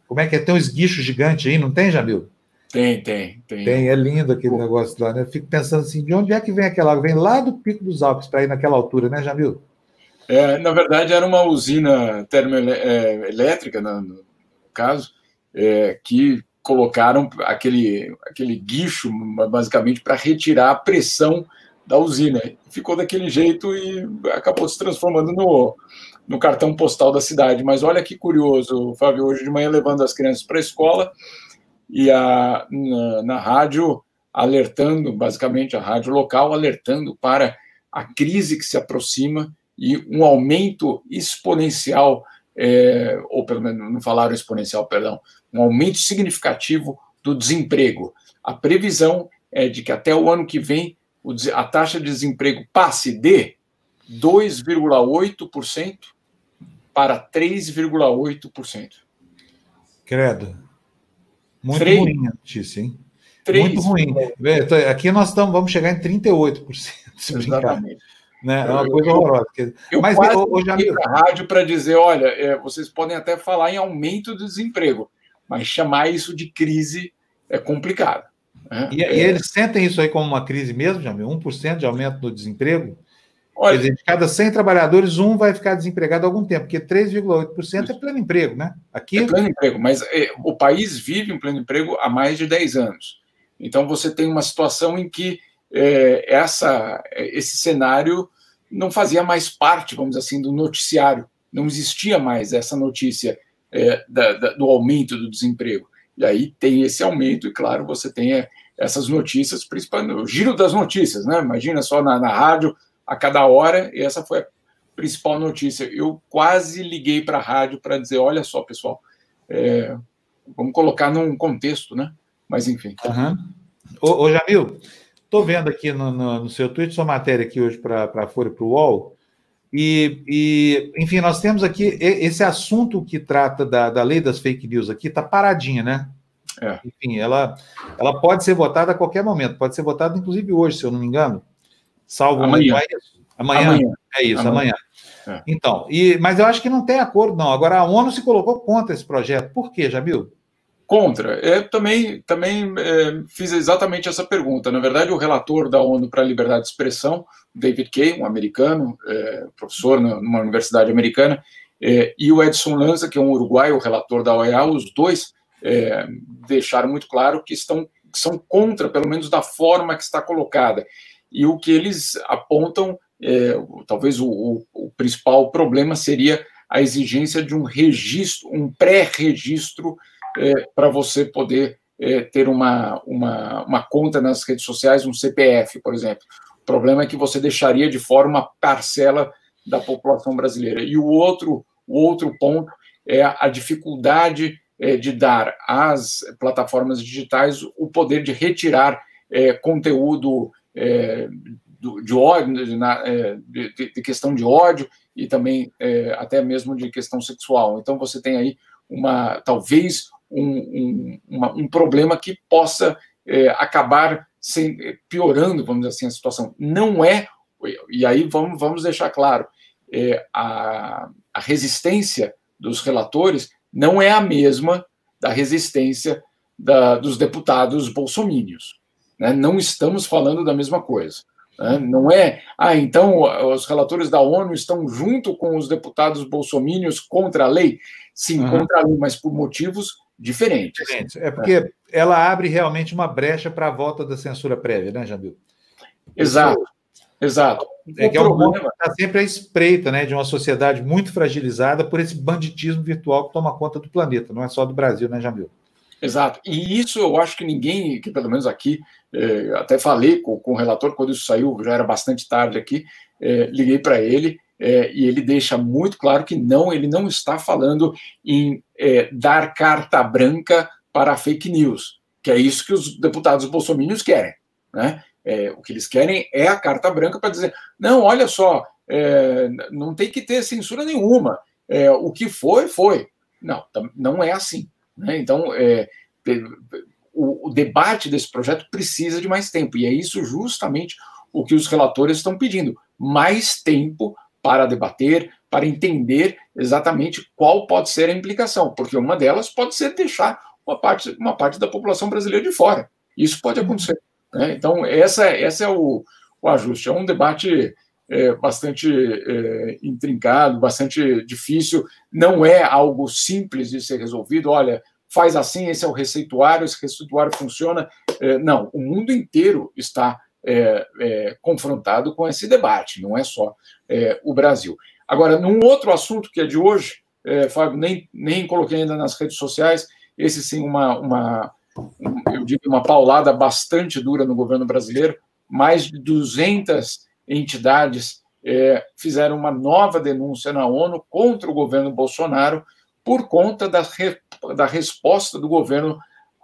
Como é que é? Tem um esguicho gigante aí, não tem, Jamil? Tem, tem, tem. Tem, é lindo aquele Pô. negócio lá, né? Eu fico pensando assim, de onde é que vem aquela água? Vem lá do Pico dos Alpes para ir naquela altura, né, Jamil? É, na verdade, era uma usina termoelétrica, no caso, é, que colocaram aquele, aquele guicho, basicamente, para retirar a pressão da usina. Ficou daquele jeito e acabou se transformando no, no cartão postal da cidade. Mas olha que curioso, Fábio, hoje de manhã levando as crianças para a escola e a, na, na rádio alertando, basicamente a rádio local alertando para a crise que se aproxima e um aumento exponencial, é, ou pelo menos não falaram exponencial, perdão, um aumento significativo do desemprego. A previsão é de que até o ano que vem a taxa de desemprego passe de 2,8% para 3,8%. Credo. Muito 3, ruim a notícia, hein? 3, Muito ruim. Aqui nós estamos, vamos chegar em 38%. Se Exatamente. Né? É uma coisa horrorosa. Eu Mas quase eu, já para a rádio para dizer, olha, é, vocês podem até falar em aumento do desemprego, mas chamar isso de crise é complicado. Né? E, é... e, eles sentem isso aí como uma crise mesmo, Jamil? 1% de aumento do desemprego? Olha, Quer dizer, de cada 100 trabalhadores, um vai ficar desempregado há algum tempo, porque 3,8% é pleno emprego, né? Aqui... É pleno emprego, mas é, o país vive em pleno emprego há mais de 10 anos. Então, você tem uma situação em que é, essa, esse cenário não fazia mais parte, vamos dizer assim, do noticiário. Não existia mais essa notícia é, da, da, do aumento do desemprego. E aí tem esse aumento, e claro, você tem é, essas notícias, principalmente o giro das notícias, né? Imagina só na, na rádio a cada hora, e essa foi a principal notícia. Eu quase liguei para a rádio para dizer: olha só, pessoal, é, vamos colocar num contexto, né? Mas enfim. Uhum. Ô, ô Jamil, Estou vendo aqui no, no, no, seu tweet sua matéria aqui hoje para a Folha para o UOL. E, e, enfim, nós temos aqui esse assunto que trata da, da lei das fake news aqui, está paradinha, né? É. Enfim, ela, ela pode ser votada a qualquer momento, pode ser votada inclusive hoje, se eu não me engano. Salvo amanhã. É amanhã. amanhã. É isso, amanhã. amanhã. É. Então, e, mas eu acho que não tem acordo, não. Agora, a ONU se colocou contra esse projeto. Por quê, Jamil? Contra. Eu também, também é, fiz exatamente essa pergunta. Na verdade, o relator da ONU para a Liberdade de Expressão, David Kay, um americano, é, professor numa universidade americana, é, e o Edson Lanza, que é um uruguaio, relator da OEA, os dois é, deixaram muito claro que estão que são contra, pelo menos da forma que está colocada. E o que eles apontam, é, talvez o, o, o principal problema seria a exigência de um registro, um pré-registro é, para você poder é, ter uma, uma, uma conta nas redes sociais, um CPF, por exemplo. O problema é que você deixaria de fora uma parcela da população brasileira. E o outro, o outro ponto é a dificuldade é, de dar às plataformas digitais o poder de retirar é, conteúdo é, de ódio, de, é, de, de, questão de ódio e também é, até mesmo de questão sexual. Então você tem aí uma talvez um, um, uma, um problema que possa é, acabar sem, piorando, vamos dizer assim, a situação. Não é, e aí vamos, vamos deixar claro, é, a, a resistência dos relatores não é a mesma da resistência da, dos deputados bolsomínios. Né? Não estamos falando da mesma coisa. Né? Não é, ah, então os relatores da ONU estão junto com os deputados bolsomínios contra a lei? Sim, uhum. contra a lei, mas por motivos diferentes. diferentes. É porque é. ela abre realmente uma brecha para a volta da censura prévia, né, Jamil? Exato. Exato. É que é um problema está sempre à espreita né, de uma sociedade muito fragilizada por esse banditismo virtual que toma conta do planeta, não é só do Brasil, né, Jamil? Exato. E isso eu acho que ninguém, que pelo menos aqui, é, até falei com, com, o relator quando isso saiu, já era bastante tarde aqui, é, liguei para ele é, e ele deixa muito claro que não, ele não está falando em é, dar carta branca para fake news, que é isso que os deputados bolsominions querem. Né? É, o que eles querem é a carta branca para dizer: não, olha só, é, não tem que ter censura nenhuma, o que foi, foi. Não, não é assim. Né? Então, é, o, o, debate desse projeto precisa de mais tempo, e é isso justamente o que os relatores estão pedindo: mais tempo para debater, para entender exatamente qual pode ser a implicação, porque uma delas pode ser deixar uma parte, uma parte da população brasileira de fora. Isso pode acontecer. Né? Então, essa, essa é o, o ajuste. É um debate é, bastante é, intrincado, bastante difícil, não é algo simples de ser resolvido. Olha, faz assim, esse é o receituário, esse receituário funciona. É, não, o mundo inteiro está é, é, confrontado com esse debate, não é só é, o Brasil. Agora, num outro assunto que é de hoje, Fábio, nem, nem coloquei ainda nas redes sociais, esse sim, uma, uma eu digo, uma paulada bastante dura no governo brasileiro, mais de 200 entidades é, fizeram uma nova denúncia na ONU contra o governo Bolsonaro por conta da, re, da resposta do governo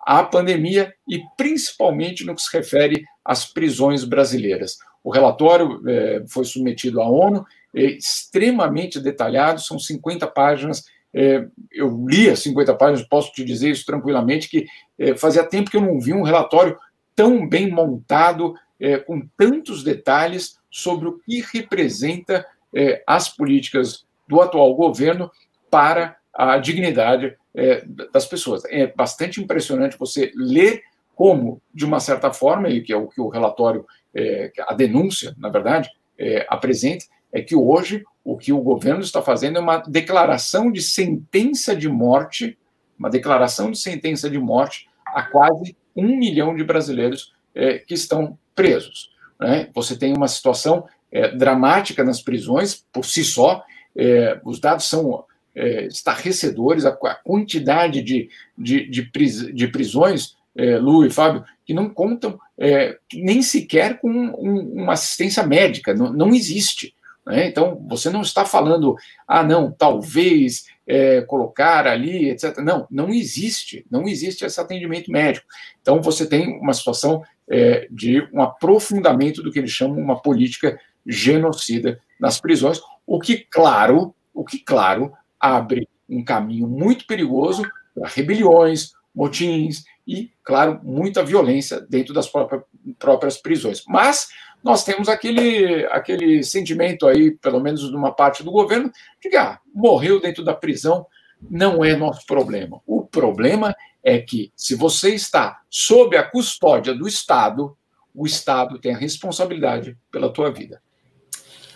à pandemia e principalmente no que se refere às prisões brasileiras. O relatório é, foi submetido à ONU, é extremamente detalhado, são 50 páginas. É, eu li as 50 páginas, posso te dizer isso tranquilamente, que é, fazia tempo que eu não vi um relatório tão bem montado, é, com tantos detalhes sobre o que representa é, as políticas do atual governo para a dignidade é, das pessoas. É bastante impressionante você ler como, de uma certa forma, e que é o que o relatório, é, a denúncia, na verdade, é, apresenta, é que hoje o que o governo está fazendo é uma declaração de sentença de morte, uma declaração de sentença de morte a quase um milhão de brasileiros é, que estão presos. Né? Você tem uma situação é, dramática nas prisões, por si só, é, os dados são é, estarrecedores, a, a quantidade de, de, de, pris, de prisões, é, Lu e Fábio, que não contam é, nem sequer com um, uma assistência médica, não, não existe. Né? Então, você não está falando, ah, não, talvez é, colocar ali, etc. Não, não existe, não existe esse atendimento médico. Então, você tem uma situação é, de um aprofundamento do que eles chamam uma política genocida nas prisões, o que, claro, o que, claro, abre um caminho muito perigoso para rebeliões, motins e, claro, muita violência dentro das próprias, próprias prisões. Mas nós temos aquele, aquele sentimento aí, pelo menos numa parte do governo, de que ah, morreu dentro da prisão, não é nosso problema. O problema é que, se você está sob a custódia do Estado, o Estado tem a responsabilidade pela tua vida.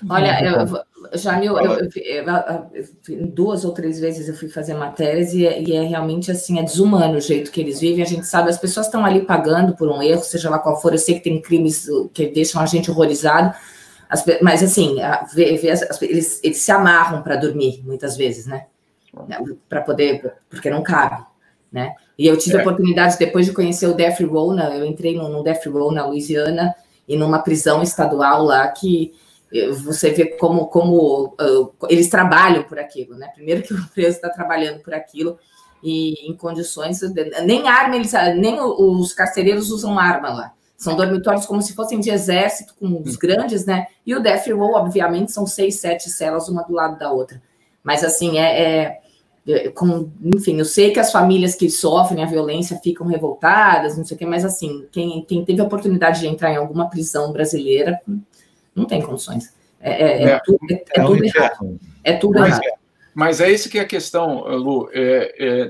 Olha, eu, Jamil, eu, eu, eu, duas ou três vezes eu fui fazer matérias e, e, é realmente assim, é desumano o jeito que eles vivem. A gente sabe, as pessoas estão ali pagando por um erro, seja lá qual for. Eu sei que tem crimes que deixam a gente horrorizado, as, mas assim, vê, eles, eles se amarram para dormir muitas vezes, né? Para poder, porque não cabe, né? E eu tive é. a oportunidade, depois de conhecer o Death Row, né, eu entrei no Death Row na Louisiana e numa prisão estadual lá que você vê como, como uh, eles trabalham por aquilo, né? Primeiro que o preso está trabalhando por aquilo e em condições nem arma eles nem os carcereiros usam arma lá. São dormitórios como se fossem de exército, com os grandes, né? E o Death Row, obviamente, são seis, sete celas, uma do lado da outra. Mas, assim, é, é, é com, enfim, eu sei que as famílias que sofrem a violência ficam revoltadas, não sei o quê, mas, assim, quem, quem teve a oportunidade de entrar em alguma prisão brasileira não tem condições. É, é, é, é tudo, é, é tudo errado. É tudo mas, errado. Mas é isso que é a questão, Lu.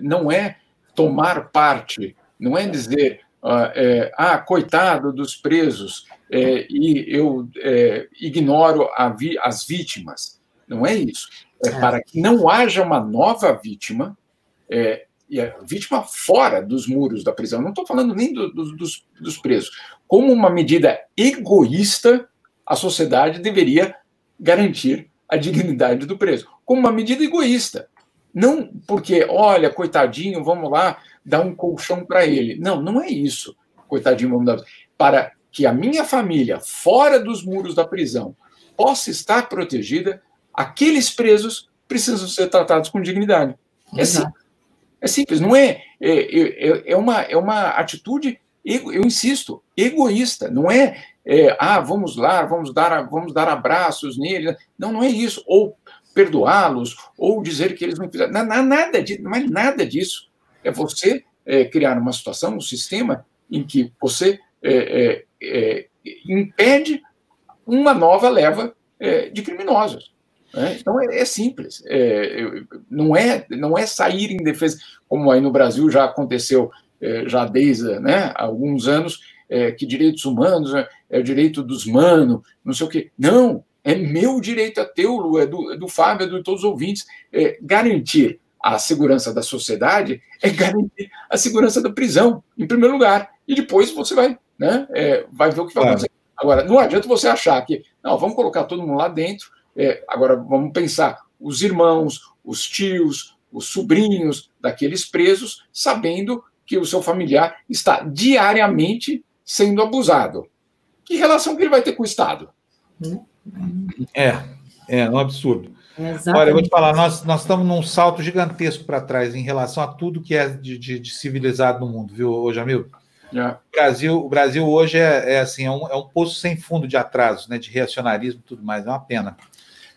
não é tomar parte, não é dizer, ah, ah coitado dos presos, e eu ignoro vi, as vítimas. Não é isso. É, para que não haja uma nova vítima, e a vítima fora dos muros da prisão, não estou falando nem do, do, dos, dos presos, como uma medida egoísta a sociedade deveria garantir a dignidade do preso, como uma medida egoísta. Não porque, olha, coitadinho, vamos lá dar um colchão para ele. Não, não é isso, coitadinho, vamos dar. Para que a minha família, fora dos muros da prisão, possa estar protegida, aqueles presos precisam ser tratados com dignidade. É simples. É simples, não é? É, é, é, uma, é uma atitude, eu insisto, egoísta. Não é, é, ah, vamos lá, vamos dar, vamos dar abraços nele. Não, não é isso. Ou perdoá-los, ou dizer que eles não fizeram. Nada disso, não é nada disso. É você é, criar uma situação, um sistema em que você é, é, impede uma nova leva de criminosos. Né? Então é, é simples, é, não, é, não é sair em defesa, como aí no Brasil já aconteceu é, já desde né, alguns anos, é, que direitos humanos é, é o direito dos manos, não sei o quê. Não, é meu direito, é teu, Lu, é do, é do Fábio, é de todos os ouvintes. É garantir a segurança da sociedade é garantir a segurança da prisão, em primeiro lugar. E depois você vai, né, é, vai ver o que vai acontecer. Agora, não adianta você achar que, não, vamos colocar todo mundo lá dentro, é, agora, vamos pensar: os irmãos, os tios, os sobrinhos daqueles presos, sabendo que o seu familiar está diariamente sendo abusado. Que relação que ele vai ter com o Estado? É, é um absurdo. Exatamente. Olha, eu vou te falar, nós, nós estamos num salto gigantesco para trás em relação a tudo que é de, de, de civilizado no mundo, viu, Jamil? É. O, Brasil, o Brasil hoje é, é assim, é um, é um poço sem fundo de atrasos, né, de reacionarismo e tudo mais, é uma pena.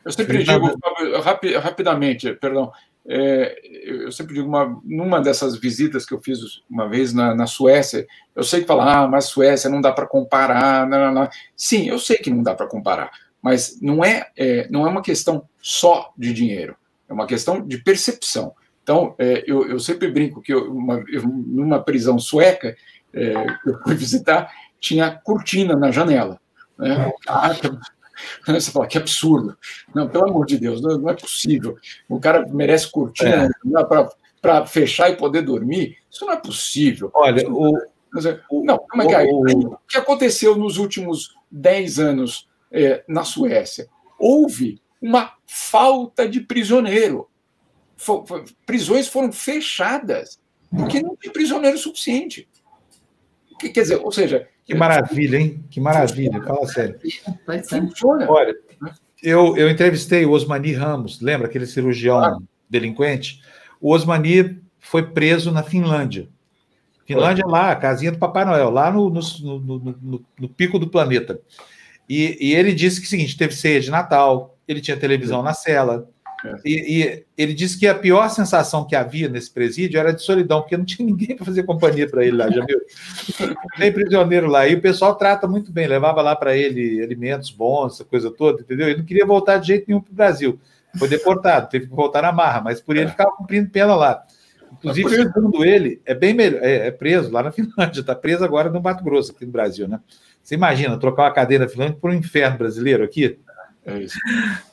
Eu sempre digo, rapi, rapidamente, perdão, é, eu sempre digo, uma, numa dessas visitas que eu fiz uma vez na, na Suécia, eu sei que fala, ah, mas Suécia não dá para comparar. Não, não, não. Sim, eu sei que não dá para comparar, mas não é, é, não é uma questão só de dinheiro, é uma questão de percepção. Então, é, eu, eu, sempre brinco que eu, uma, eu, numa prisão sueca, é, eu fui visitar, tinha cortina na janela. Né? Você fala, que absurdo. Não, pelo amor de Deus, não, é possível. O cara merece cortina é. para fechar e poder dormir. Isso não é possível. Olha, o. Não, é? O, que aconteceu nos últimos 10 anos é, na Suécia? Houve uma falta de prisioneiro. prisões foram fechadas porque não tem prisioneiro suficiente. Quer dizer, ou seja, que maravilha, hein? Que maravilha, fala sério. Olha, eu, eu entrevistei o Osmani Ramos, lembra aquele cirurgião ah. delinquente? O Osmani foi preso na Finlândia. Finlândia lá, a casinha do Papai Noel, lá no, no, no, no, no pico do planeta. E, e, ele disse que o seguinte: teve ceia de Natal, ele tinha televisão na cela, é. E, e, ele disse que a pior sensação que havia nesse presídio era de solidão, porque não tinha ninguém para fazer companhia para ele lá, já viu? Nem prisioneiro lá. E o pessoal trata muito bem, levava lá para ele alimentos bons, essa coisa toda, entendeu? Ele não queria voltar de jeito nenhum para o Brasil. Foi deportado, teve que voltar na marra, mas por ele ficava cumprindo pena lá. Inclusive, segundo ele, é bem melhor, é, é preso lá na Finlândia, está preso agora no Mato Grosso, aqui no Brasil, né? Você imagina trocar uma cadeira na Finlândia por um inferno brasileiro aqui? É isso.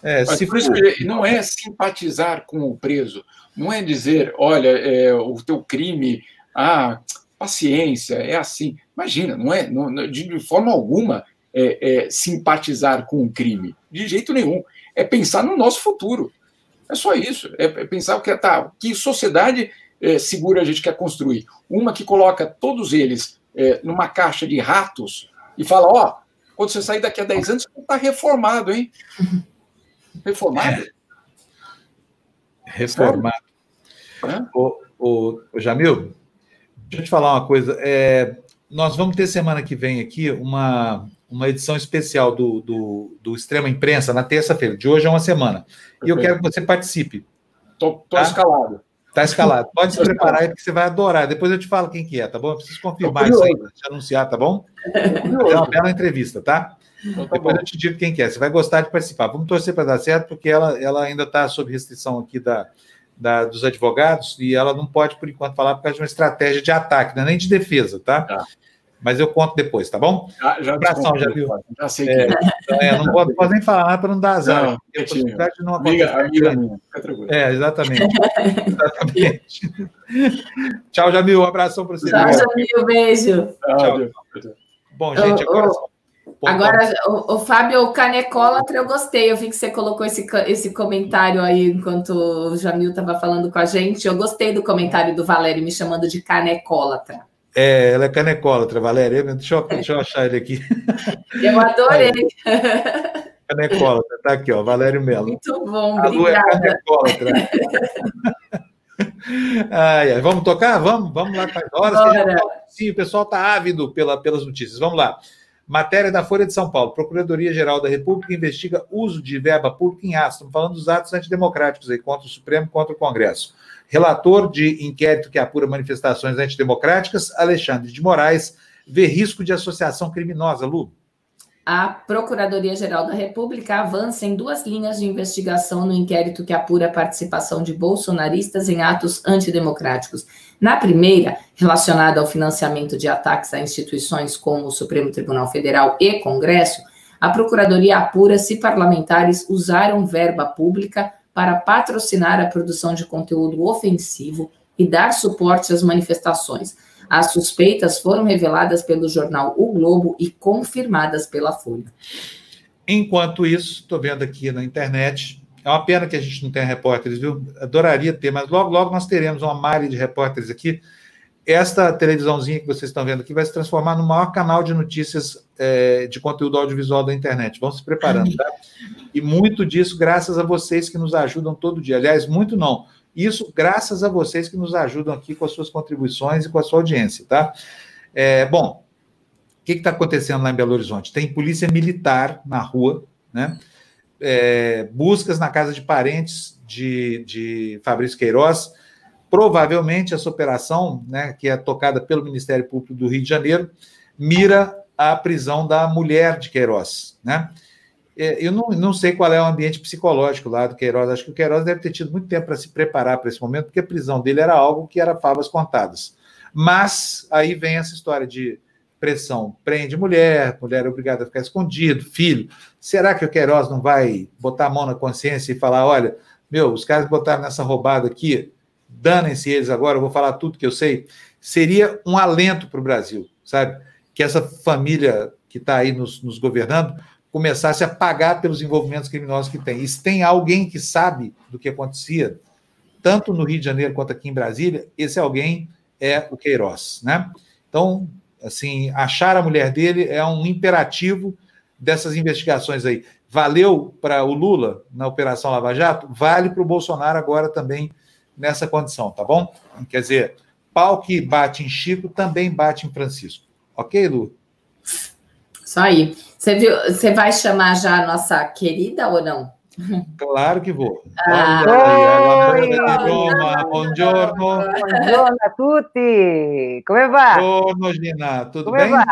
É, Mas se por isso que não é simpatizar com o preso, não é dizer, olha, é, o teu crime, ah, paciência, é assim. Imagina, não é não, de forma alguma é, é, simpatizar com o crime, de jeito nenhum. É pensar no nosso futuro. É só isso. É, é pensar o que tá, que sociedade é, segura a gente quer construir. Uma que coloca todos eles é, numa caixa de ratos e fala, ó, oh, quando você sair daqui a 10 anos, você está reformado, hein? Reformado? É. Reformado. É? O, o, o, Jamil, deixa eu te falar uma coisa. É, nós vamos ter semana que vem aqui uma, uma edição especial do, do, do Extrema Imprensa na terça-feira. De hoje é uma semana. E eu quero que você participe. Estou tá? escalado. Está escalado. Pode se preparar aí, porque você vai adorar. Depois eu te falo quem que é, tá bom? Eu preciso confirmar isso aí, te anunciar, tá bom? É uma bela entrevista, tá? Então, tá Depois bom. eu te digo quem que é. Você vai gostar de participar. Vamos torcer para dar certo, porque ela, ela ainda está sob restrição aqui da, da, dos advogados e ela não pode, por enquanto, falar por causa de uma estratégia de ataque, não é nem de defesa, tá? tá. Mas eu conto depois, tá bom? Já, já Abração, já viu? Já sei é, que é. é não posso, posso, nem falar para não dar azar. Não, eu possibilidade não amiga, amiga minha, É, exatamente. exatamente. Tchau, Jamil. Um abração para você. Tchau, Jamil. Beijo. Tchau. Bom, gente, agora. Agora, o, o Fábio, o canecólatra, eu gostei. Eu vi que você colocou esse, esse comentário aí enquanto o Jamil estava falando com a gente. Eu gostei do comentário do Valério me chamando de canecólatra. É, ela é canecólatra, Valéria. Deixa eu, deixa eu achar ele aqui. Eu adorei. Canecólatra, tá aqui, ó, Valério Melo. Muito bom, a Lu é canecólatra. ai, ai, vamos tocar? Vamos, vamos lá, faz horas. Gente... Sim, o pessoal está ávido pela, pelas notícias. Vamos lá. Matéria da Folha de São Paulo. Procuradoria-Geral da República investiga uso de verba pública em atos. Estamos falando dos atos antidemocráticos aí, contra o Supremo, contra o Congresso. Relator de inquérito que apura manifestações antidemocráticas, Alexandre de Moraes, vê risco de associação criminosa. Lu? A Procuradoria-Geral da República avança em duas linhas de investigação no inquérito que apura a participação de bolsonaristas em atos antidemocráticos. Na primeira, relacionada ao financiamento de ataques a instituições como o Supremo Tribunal Federal e Congresso, a Procuradoria apura se parlamentares usaram verba pública para patrocinar a produção de conteúdo ofensivo e dar suporte às manifestações. As suspeitas foram reveladas pelo jornal O Globo e confirmadas pela Folha. Enquanto isso, estou vendo aqui na internet, é uma pena que a gente não tenha repórteres, viu? Adoraria ter, mas logo, logo nós teremos uma malha de repórteres aqui. Esta televisãozinha que vocês estão vendo aqui vai se transformar no maior canal de notícias é, de conteúdo audiovisual da internet. Vão se preparando, tá? E muito disso graças a vocês que nos ajudam todo dia. Aliás, muito não. Isso graças a vocês que nos ajudam aqui com as suas contribuições e com a sua audiência, tá? É, bom, o que está acontecendo lá em Belo Horizonte? Tem polícia militar na rua, né? É, buscas na casa de parentes de, de Fabrício Queiroz. Provavelmente essa operação, né, que é tocada pelo Ministério Público do Rio de Janeiro, mira a prisão da mulher de Queiroz, né? É, eu não, não sei qual é o ambiente psicológico lá do Queiroz. Acho que o Queiroz deve ter tido muito tempo para se preparar para esse momento, porque a prisão dele era algo que era favas contadas. Mas aí vem essa história de pressão. Prende mulher, mulher é obrigada a ficar escondido, filho. Será que o Queiroz não vai botar a mão na consciência e falar: olha, meu, os caras botaram nessa roubada aqui, danem-se eles agora, eu vou falar tudo que eu sei. Seria um alento para o Brasil, sabe? Que essa família que está aí nos, nos governando começasse a pagar pelos envolvimentos criminosos que tem. E se tem alguém que sabe do que acontecia, tanto no Rio de Janeiro quanto aqui em Brasília, esse alguém é o Queiroz, né? Então, assim, achar a mulher dele é um imperativo dessas investigações aí. Valeu para o Lula na Operação Lava Jato, vale para o Bolsonaro agora também nessa condição, tá bom? Quer dizer, pau que bate em Chico também bate em Francisco. Ok, Lu? Isso aí. Você, viu, você vai chamar já a nossa querida ou não? Claro que vou. Ah, oi, Roma, buongiorno. Buongiorno a tutti. Come va? Buongiorno, Gina. Tudo Come bem? Va?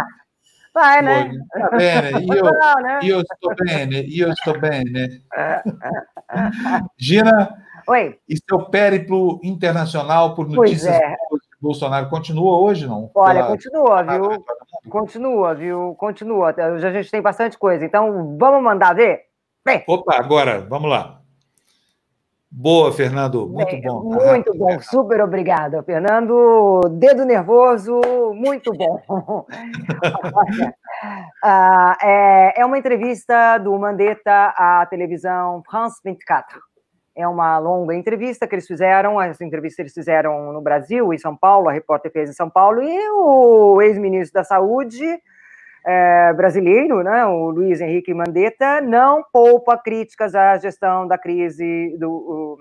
Vai, né? Tá bem. Io, né? io sto bene, io sto bene. Gina, Oi. e seu périplo internacional por notícias é. Bolsonaro continua hoje, não? Olha, Pela... continua, viu? Continua, viu? Continua. Hoje a gente tem bastante coisa. Então, vamos mandar ver? Vem. Opa, agora, vamos lá. Boa, Fernando. Muito Bem, bom. Muito bom. Super obrigada, Fernando. Dedo nervoso, muito bom. ah, é, é uma entrevista do Mandetta à televisão France 24. É uma longa entrevista que eles fizeram. Essa entrevista eles fizeram no Brasil, em São Paulo, a repórter fez em São Paulo, e o ex-ministro da Saúde é, brasileiro, né, o Luiz Henrique Mandetta, não poupa críticas à gestão da crise do,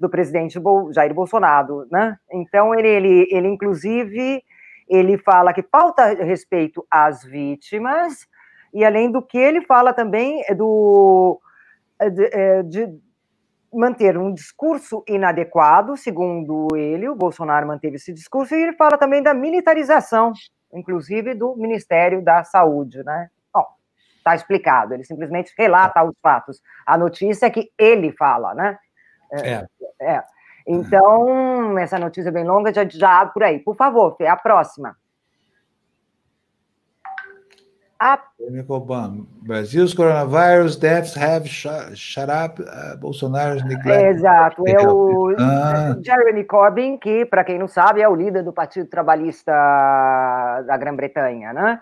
do presidente Jair Bolsonaro. Né? Então, ele, ele, ele, inclusive, ele fala que falta respeito às vítimas, e além do que ele fala também do, de, é, de, manter um discurso inadequado, segundo ele, o Bolsonaro manteve esse discurso, e ele fala também da militarização, inclusive do Ministério da Saúde, né? Bom, está explicado, ele simplesmente relata os fatos. A notícia é que ele fala, né? É. é. é. Então, essa notícia é bem longa, já, já por aí. Por favor, Fê, a próxima. A... Brasil's coronavirus deaths have shut, shut up uh, Bolsonaro's neglect. exato, é o ah. Jeremy Corbyn, que, para quem não sabe, é o líder do Partido Trabalhista da Grã-Bretanha, né?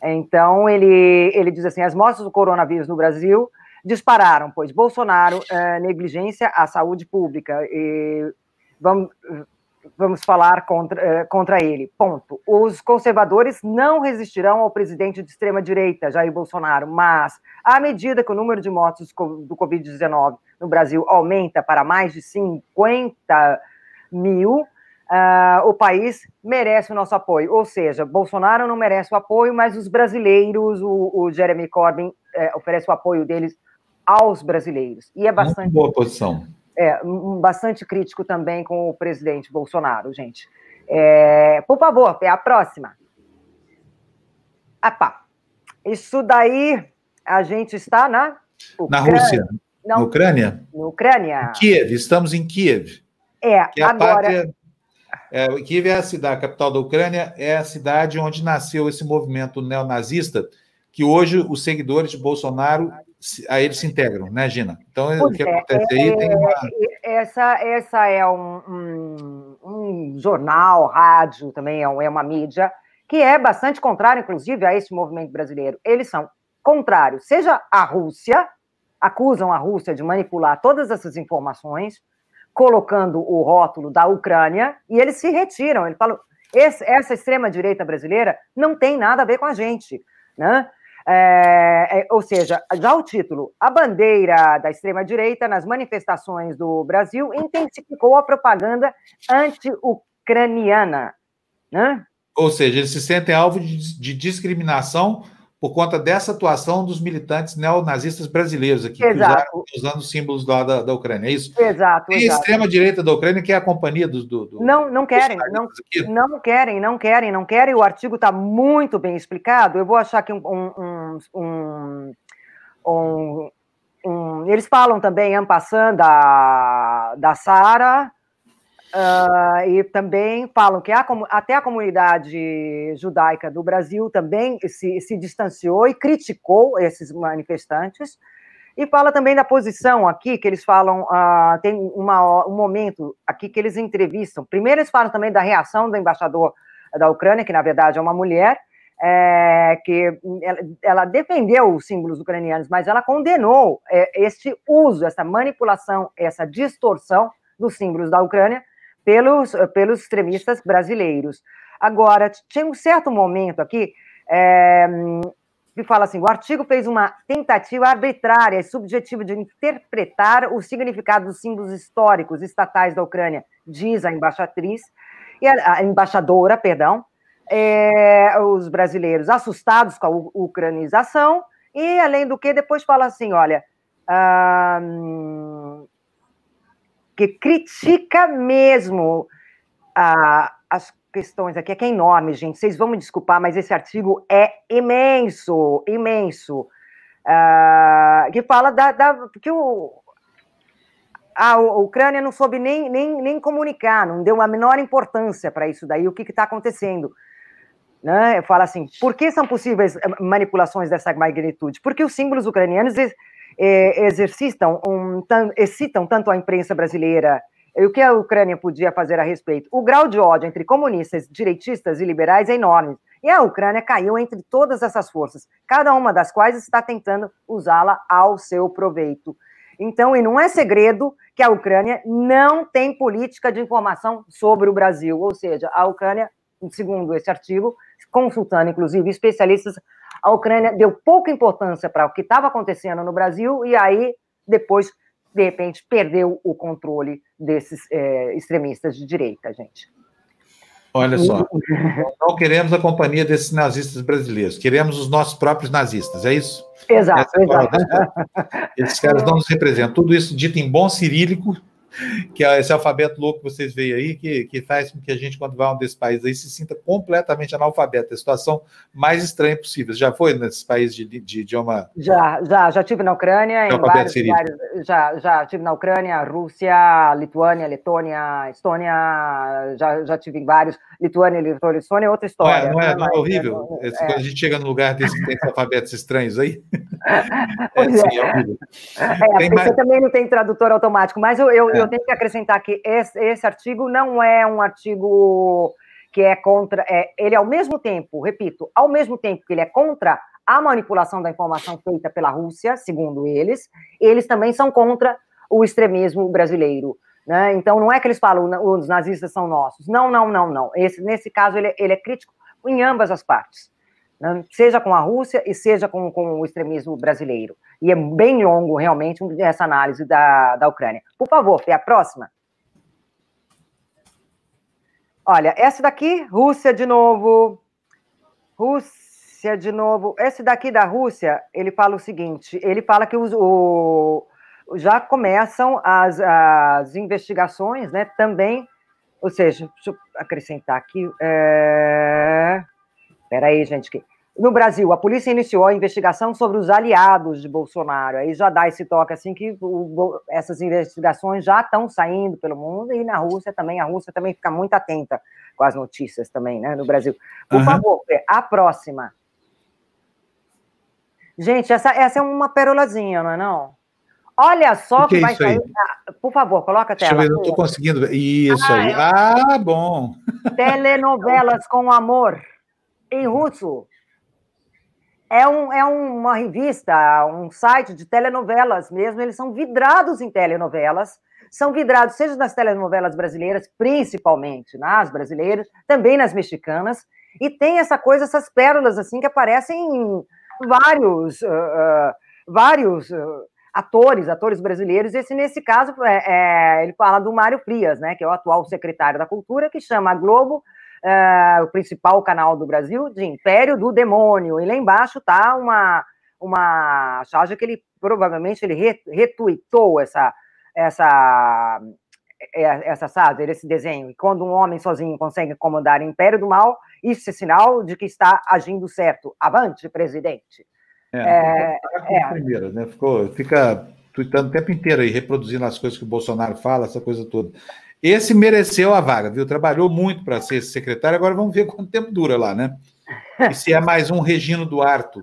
Então, ele, ele diz assim: as mortes do coronavírus no Brasil dispararam, pois Bolsonaro é, negligência a saúde pública. E vamos, vamos falar contra, é, contra ele. Ponto. Os conservadores não resistirão ao presidente de extrema-direita, Jair Bolsonaro, mas, à medida que o número de mortes do Covid-19 no Brasil aumenta para mais de 50 mil, Uh, o país merece o nosso apoio. Ou seja, Bolsonaro não merece o apoio, mas os brasileiros, o, o Jeremy Corbyn é, oferece o apoio deles aos brasileiros. E é bastante. Muito boa posição. É, bastante crítico também com o presidente Bolsonaro, gente. É, por favor, é a próxima. Apá. Isso daí a gente está na. Ucrânia. Na Rússia. Não, na Ucrânia? Na Ucrânia. Em Kiev, estamos em Kiev. É, que é agora. Pátria é, Kiev é a cidade, a capital da Ucrânia, é a cidade onde nasceu esse movimento neonazista, que hoje os seguidores de Bolsonaro a eles se integram, né, Gina? Então, pois o que é, acontece é, aí tem uma... Essa, essa é um, um, um jornal, rádio, também é, é uma mídia, que é bastante contrário, inclusive, a esse movimento brasileiro. Eles são contrários, seja a Rússia, acusam a Rússia de manipular todas essas informações, colocando o rótulo da Ucrânia e eles se retiram. Ele falou: essa extrema-direita brasileira não tem nada a ver com a gente. Né? É, é, ou seja, já o título, a bandeira da extrema-direita nas manifestações do Brasil intensificou a propaganda anti-ucraniana. Né? Ou seja, eles se sentem alvo de, de discriminação por conta dessa atuação dos militantes neonazistas brasileiros aqui, exato. que usaram, usando símbolos lá da, da Ucrânia, é isso? Exato. E a extrema-direita da Ucrânia, que é a companhia do. do, do não, não querem, não, não querem, não querem, não querem. O artigo está muito bem explicado. Eu vou achar aqui um. um, um, um, eles falam também, ampassando, da, da Sara, Uh, e também falam que a, até a comunidade judaica do Brasil também se, se distanciou e criticou esses manifestantes. E fala também da posição aqui, que eles falam, uh, tem uma, um momento aqui que eles entrevistam. Primeiro, eles falam também da reação do embaixador da Ucrânia, que na verdade é uma mulher, é, que ela, ela, defendeu os símbolos ucranianos, mas ela condenou é, este uso, essa manipulação, essa distorção dos símbolos da Ucrânia pelos, pelos extremistas brasileiros. Agora, tinha um certo momento aqui é, que fala assim: o artigo fez uma tentativa arbitrária e subjetiva de interpretar o significado dos símbolos históricos estatais da Ucrânia, diz a embaixatriz, a embaixadora, perdão, é, os brasileiros assustados com a ucranização, e além do que, depois fala assim: olha. Hum, que critica mesmo a, as questões aqui, é que é enorme, gente. Vocês vão me desculpar, mas esse artigo é imenso, imenso. Uh, que fala da, da que o, a Ucrânia não soube nem, nem, nem comunicar, não deu a menor importância para isso daí, o que está acontecendo. Né? Fala assim, por que são possíveis eh, manipulações dessa magnitude? Porque os símbolos ucranianos é, exercitam um, tam, excitam tanto a imprensa brasileira e o que a Ucrânia podia fazer a respeito. O grau de ódio entre comunistas, direitistas e liberais é enorme. E a Ucrânia caiu entre todas essas forças, cada uma das quais está tentando usá-la ao seu proveito. Então, e não é segredo que a Ucrânia não tem política de informação sobre o Brasil, ou seja, a Ucrânia, segundo esse artigo, consultando inclusive especialistas, a Ucrânia deu pouca importância para o que estava acontecendo no Brasil e aí depois, de repente, perdeu o controle desses é, extremistas de direita, gente. Olha só, não queremos a companhia desses nazistas brasileiros, queremos os nossos próprios nazistas, é isso? Exato, é exato. Esses caras não nos representam. Tudo isso dito em bom cirílico, que é esse alfabeto louco que vocês veem aí, que, que faz com que a gente, quando vai a um desses países aí, se sinta completamente analfabeto. É a situação mais estranha possível. Já foi nesses países de, de idioma. Já, já, já tive na Ucrânia, em vários lugares. Já, já tive na Ucrânia, Rússia, Lituânia, Letônia, Estônia, já, já tive em vários. Lituânia, Letônia, Estônia é outra história. Não é, não é, não é horrível? É, Quando a gente chega num lugar desse que tem alfabetos estranhos aí. é, sim, é horrível. É, mais... você também não tem tradutor automático, mas eu, eu, eu eu tenho que acrescentar que esse, esse artigo não é um artigo que é contra, é, ele ao mesmo tempo, repito, ao mesmo tempo que ele é contra a manipulação da informação feita pela Rússia, segundo eles, eles também são contra o extremismo brasileiro. Né? Então, não é que eles falam os nazistas são nossos. Não, não, não, não. Esse, nesse caso, ele, ele é crítico em ambas as partes, né? seja com a Rússia e seja com, com o extremismo brasileiro. E é bem longo, realmente, essa análise da, da Ucrânia. Por favor, Fê, a próxima. Olha, essa daqui, Rússia de novo. Rússia de novo. Esse daqui da Rússia, ele fala o seguinte: ele fala que os, o, já começam as, as investigações, né? Também, ou seja, deixa eu acrescentar aqui. É... Peraí, gente, que no Brasil, a polícia iniciou a investigação sobre os aliados de Bolsonaro. Aí já dá esse toque assim que o, essas investigações já estão saindo pelo mundo e na Rússia também. A Rússia também fica muito atenta com as notícias também, né? No Brasil. Por uhum. favor, a próxima. Gente, essa, essa é uma perolazinha, não é não? Olha só que, que é vai sair. Ah, por favor, coloca a tela. Deixa eu ver, não estou conseguindo ver. Isso ah, aí. É. Ah, bom. Telenovelas com amor em russo. É, um, é uma revista, um site de telenovelas mesmo, eles são vidrados em telenovelas, são vidrados seja nas telenovelas brasileiras, principalmente nas brasileiras, também nas mexicanas, e tem essa coisa, essas pérolas assim que aparecem em vários, uh, vários uh, atores, atores brasileiros. Esse nesse caso é, é, ele fala do Mário Frias, né, que é o atual secretário da Cultura, que chama a Globo uh, o principal canal do Brasil, de Império do Demônio. E lá embaixo está uma, uma charge que ele provavelmente ele retuitou essa, essa, é, essa sabe, esse desenho. E quando um homem sozinho consegue comandar o Império do Mal, isso é sinal de que está agindo certo. Avante, presidente. É, é, é. primeira, né? Ficou, fica tweetando o tempo inteiro aí, reproduzindo as coisas que o Bolsonaro fala, essa coisa toda. Esse mereceu a vaga, viu? Trabalhou muito para ser secretário, agora vamos ver quanto tempo dura lá, né? E se é mais um Regino Duarte,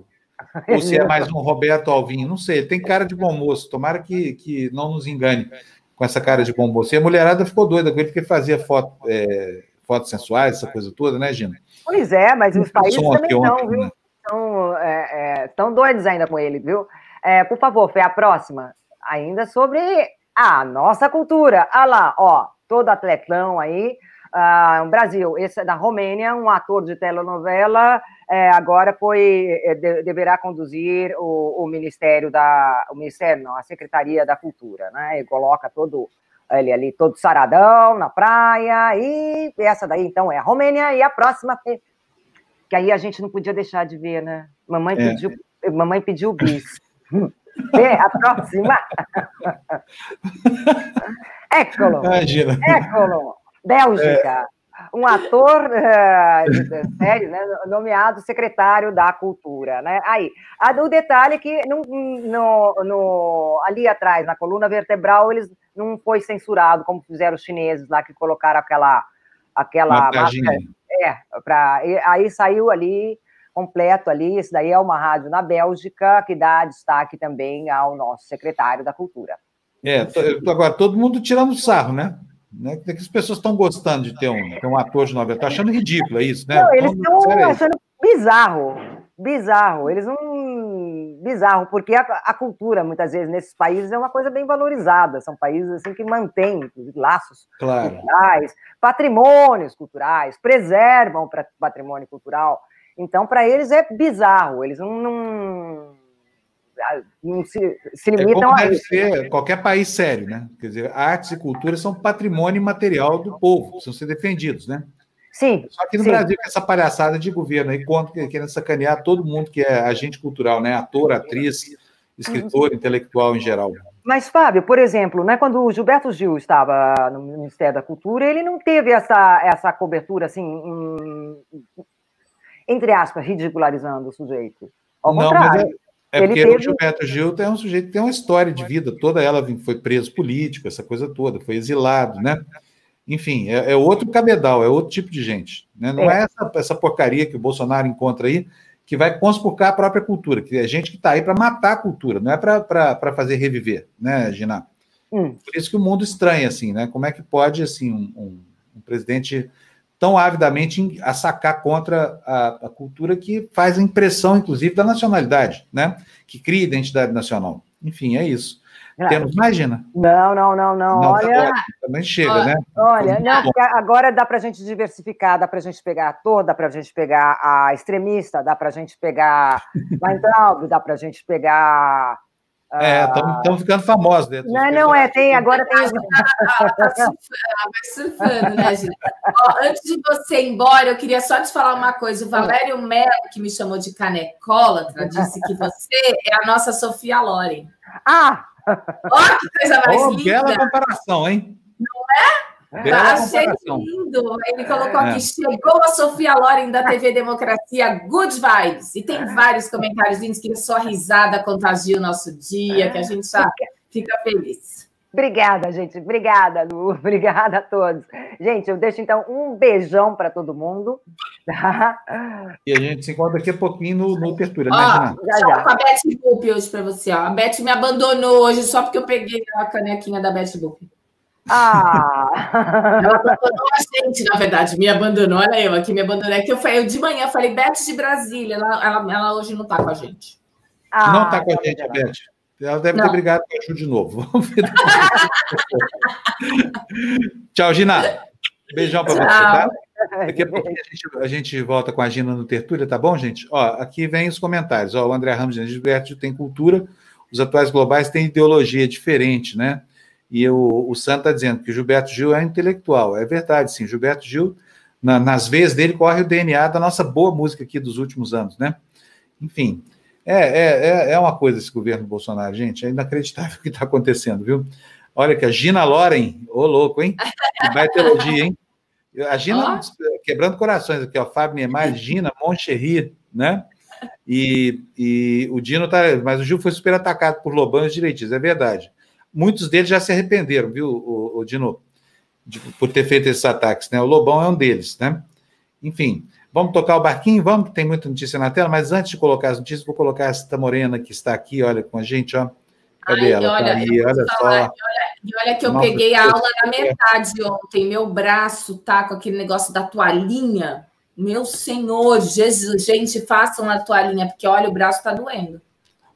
ou se é mais um Roberto Alvim, não sei, tem cara de bom moço, tomara que, que não nos engane com essa cara de bom moço. E a mulherada ficou doida com ele porque fazia foto, é, fotos sensuais, essa coisa toda, né, Gina? Pois é, mas os países também estão, viu? Estão é, é, doidos ainda com ele, viu? É, por favor, Fê, a próxima. Ainda sobre a nossa cultura. Ah lá, ó, todo atletão aí. Uh, Brasil, esse é da Romênia, um ator de telenovela, é, agora foi é, de, deverá conduzir o, o, Ministério da, o Ministério não, a Secretaria da Cultura, né? E coloca todo ele ali todo saradão na praia e essa daí então é a Romênia e a próxima que aí a gente não podia deixar de ver, né? Mamãe é. pediu, mamãe pediu bis. É, a próxima. Écolo. Imagina. Écolo. Bélgica. É. Um ator uh, de série, né, nomeado secretário da Cultura. Né? Aí, o detalhe é que no, no, no, ali atrás, na coluna vertebral, eles não foi censurado, como fizeram os chineses lá, que colocaram aquela, aquela máscara. É, pra, aí saiu ali completo ali. Isso daí é uma rádio na Bélgica que dá destaque também ao nosso secretário da Cultura. É, agora todo mundo tirando sarro, né? né? Que as pessoas estão gostando de ter um, ter um ator de novela. Estão achando ridículo, é isso, né? Não, eles estão achando bizarro, bizarro. Eles não. Bizarro, porque a, a, cultura, muitas vezes, nesses países é uma coisa bem valorizada. São países assim que mantêm laços claro. culturais, patrimônios culturais, preservam o patrimônio cultural. Então, para eles é bizarro, eles não, não, não se, se, é limitam é a. Ser qualquer país sério, né? Quer dizer, artes e cultura são patrimônio material do povo, precisam ser defendidos, né? Sim. Só que no sim. Brasil, essa palhaçada de governo aí, contra, querendo sacanear todo mundo que é agente cultural, né? Ator, atriz, escritor, uhum. intelectual em geral. Mas, Fábio, por exemplo, né, quando o Gilberto Gil estava no Ministério da Cultura, ele não teve essa, essa cobertura assim, entre aspas, ridicularizando o sujeito. Ao não, contrário. É, é porque teve... o Gilberto Gil é um sujeito que tem uma história de vida, toda ela foi preso político, essa coisa toda, foi exilado, né? Enfim, é, é outro cabedal, é outro tipo de gente. Né? Não é, é essa, essa porcaria que o Bolsonaro encontra aí que vai conspurcar a própria cultura, que é gente que está aí para matar a cultura, não é para fazer reviver, né, Gina? Hum. Por isso que o mundo estranha, assim, né? Como é que pode, assim, um, um, um presidente tão avidamente a sacar contra a, a, cultura que faz a impressão, inclusive, da nacionalidade, né? Que cria identidade nacional. Enfim, é isso. Temos mais, Gina? Não, não, não, não. não olha. Tá também chega, olha, né? Olha, não, agora dá para a gente diversificar, dá para a gente pegar ator, dá para a gente pegar a extremista, dá para a gente pegar Weintraub, dá para a gente pegar é, estamos ah. ficando famosos dentro. Não, não é, tem, agora tem. Tá surfando, né, gente? antes de você ir embora, eu queria só te falar uma coisa. O Valério Melo, que me chamou de canecólatra, disse que você é a nossa Sofia Loren. Ah! Olha que coisa mais oh, linda! Bela comparação, hein? Não é? Bela Achei lindo. Ele colocou é. aqui: chegou a Sofia Loren da TV Democracia, good vibes. E tem vários comentários lindos que só risada contagia o nosso dia, que a gente já fica feliz. Obrigada, gente. Obrigada, Lu. Obrigada a todos. Gente, eu deixo então um beijão para todo mundo. Tá? E a gente se encontra daqui a pouquinho no, no Tertura, né, já, já. com a Beth Boop hoje para você. Ó. A Beth me abandonou hoje só porque eu peguei a canequinha da Beth Boop. Ah! Ela abandonou a gente, na verdade, me abandonou. Olha eu aqui, me abandonou. É que eu, falei, eu de manhã falei, Beth de Brasília, ela, ela, ela hoje não está com a gente. Ah, não está com a gente, Beth. Ela deve não. ter brigado com a Ju de novo. Tchau, Gina. Beijão para você, tá? Daqui a pouco a gente, a gente, volta com a Gina no Tertúlia, tá bom, gente? Ó, aqui vem os comentários. Ó, o André Ramos diz: Gilberto tem cultura, os atuais globais têm ideologia diferente, né? E o, o Santo está dizendo que o Gilberto Gil é intelectual. É verdade, sim. Gilberto Gil, na, nas veias dele, corre o DNA da nossa boa música aqui dos últimos anos, né? Enfim, é, é, é, é uma coisa esse governo Bolsonaro, gente. É inacreditável o que está acontecendo, viu? Olha que a Gina Loren, ô louco, hein? Que baita elogio, hein? A Gina oh. quebrando corações aqui, ó. Fábio Niemeyer, Gina, Moncherry, né? E, e o Dino tá. Mas o Gil foi super atacado por Lobão e direitistas, é verdade muitos deles já se arrependeram, viu, o, o Dino, de, por ter feito esses ataques, né? O Lobão é um deles, né? Enfim, vamos tocar o barquinho, vamos, que tem muita notícia na tela, mas antes de colocar as notícias, vou colocar essa morena que está aqui, olha, com a gente, ó. Cadê Ai, ela? Tá olha, tá aí, olha só. Olha, olha que eu Nossa, peguei a aula na metade ontem, meu braço tá com aquele negócio da toalhinha. Meu Senhor, Jesus, gente, façam a toalhinha, porque olha, o braço está doendo.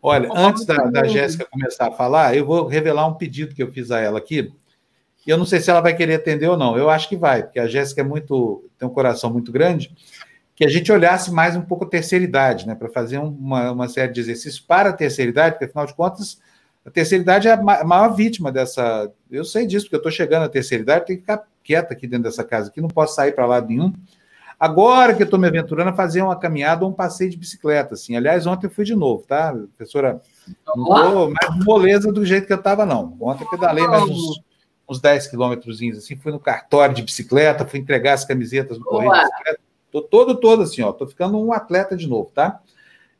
Olha, antes da, da Jéssica começar a falar, eu vou revelar um pedido que eu fiz a ela aqui. E eu não sei se ela vai querer atender ou não. Eu acho que vai, porque a Jéssica é muito, tem um coração muito grande. Que a gente olhasse mais um pouco a terceira idade, né? Para fazer uma, uma série de exercícios para a terceira idade, porque afinal de contas, a terceira idade é a maior vítima dessa. Eu sei disso, porque eu estou chegando à terceira idade, tenho que ficar quieta aqui dentro dessa casa aqui, não posso sair para lado nenhum. Agora que eu estou me aventurando a fazer uma caminhada ou um passeio de bicicleta, assim. Aliás, ontem eu fui de novo, tá, professora? Não estou mais moleza do jeito que eu estava, não. Ontem eu pedalei mais uns, uns 10 quilômetros, assim, fui no cartório de bicicleta, fui entregar as camisetas do correio de bicicleta. Estou todo, todo assim, ó. Estou ficando um atleta de novo, tá?